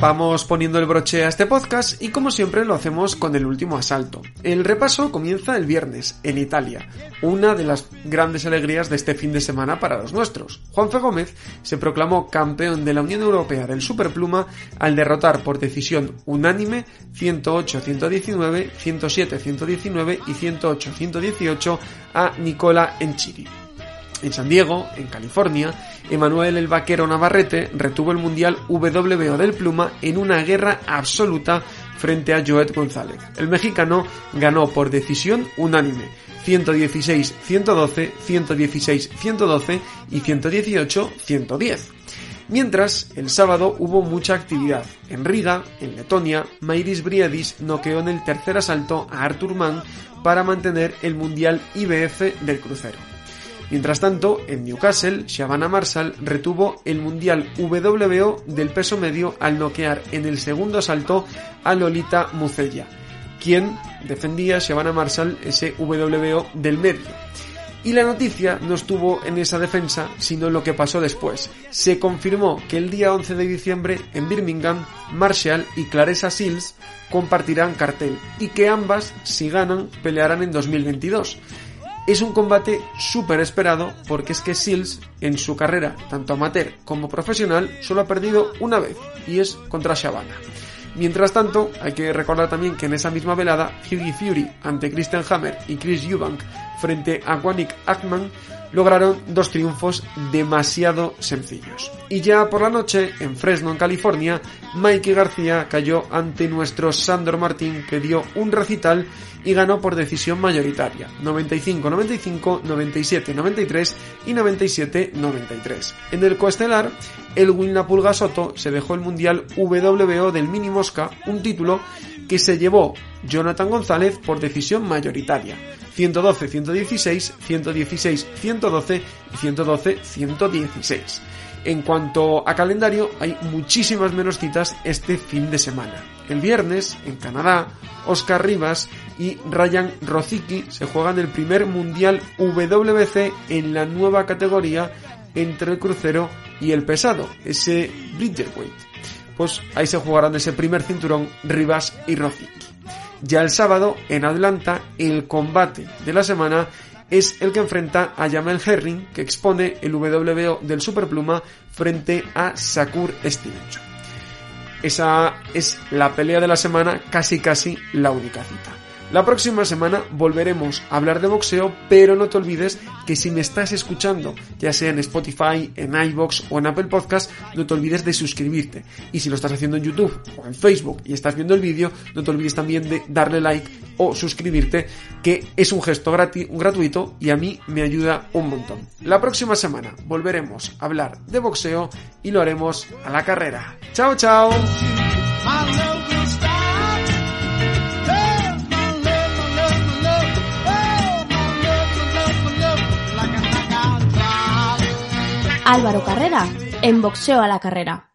Vamos poniendo el broche a este podcast y como siempre lo hacemos con el último asalto. El repaso comienza el viernes en Italia, una de las grandes alegrías de este fin de semana para los nuestros. Juanfe Gómez se proclamó campeón de la Unión Europea del Superpluma al derrotar por decisión unánime 108-119, 107-119 y 108-118 a Nicola Enchiri. En San Diego, en California, Emanuel el Vaquero Navarrete retuvo el Mundial WBO del Pluma en una guerra absoluta frente a Joet González. El mexicano ganó por decisión unánime 116, 112, 116, 112 y 118, 110. Mientras, el sábado hubo mucha actividad. En Riga, en Letonia, Mairis Briedis noqueó en el tercer asalto a Artur Mann para mantener el Mundial IBF del crucero. Mientras tanto, en Newcastle, Shabana Marshall retuvo el Mundial WBO del peso medio al noquear en el segundo asalto a Lolita Mucella, quien defendía Shabana Marshall ese WBO del medio. Y la noticia no estuvo en esa defensa, sino en lo que pasó después. Se confirmó que el día 11 de diciembre en Birmingham, Marshall y Clarissa Seals compartirán cartel y que ambas, si ganan, pelearán en 2022. Es un combate súper esperado porque es que Seals en su carrera, tanto amateur como profesional, solo ha perdido una vez y es contra Shabana. Mientras tanto, hay que recordar también que en esa misma velada, Hughie Fury ante Christian Hammer y Chris Eubank frente a Wanik Ackman lograron dos triunfos demasiado sencillos. Y ya por la noche, en Fresno, en California, Mikey García cayó ante nuestro Sandor Martín que dio un recital y ganó por decisión mayoritaria, 95-95, 97-93 y 97-93. En el coestelar, el Pulga Soto se dejó el Mundial WBO del Mini Mosca, un título que se llevó Jonathan González por decisión mayoritaria. 112, 116, 116, 112 y 112, 116. En cuanto a calendario, hay muchísimas menos citas este fin de semana. El viernes, en Canadá, Oscar Rivas y Ryan Rozicki se juegan el primer Mundial WBC en la nueva categoría entre el crucero y el pesado, ese Bridgerweight. Pues ahí se jugarán ese primer cinturón Rivas y Rozicki. Ya el sábado, en Atlanta, el combate de la semana es el que enfrenta a Jamel Herring, que expone el WBO del Superpluma frente a Sakur Stevenson. Esa es la pelea de la semana, casi casi la única cita. La próxima semana volveremos a hablar de boxeo, pero no te olvides que si me estás escuchando, ya sea en Spotify, en iBox o en Apple Podcast, no te olvides de suscribirte. Y si lo estás haciendo en YouTube o en Facebook y estás viendo el vídeo, no te olvides también de darle like o suscribirte, que es un gesto gratuito y a mí me ayuda un montón. La próxima semana volveremos a hablar de boxeo y lo haremos a la carrera. ¡Chao, chao! Álvaro Carrera, en boxeo a la carrera.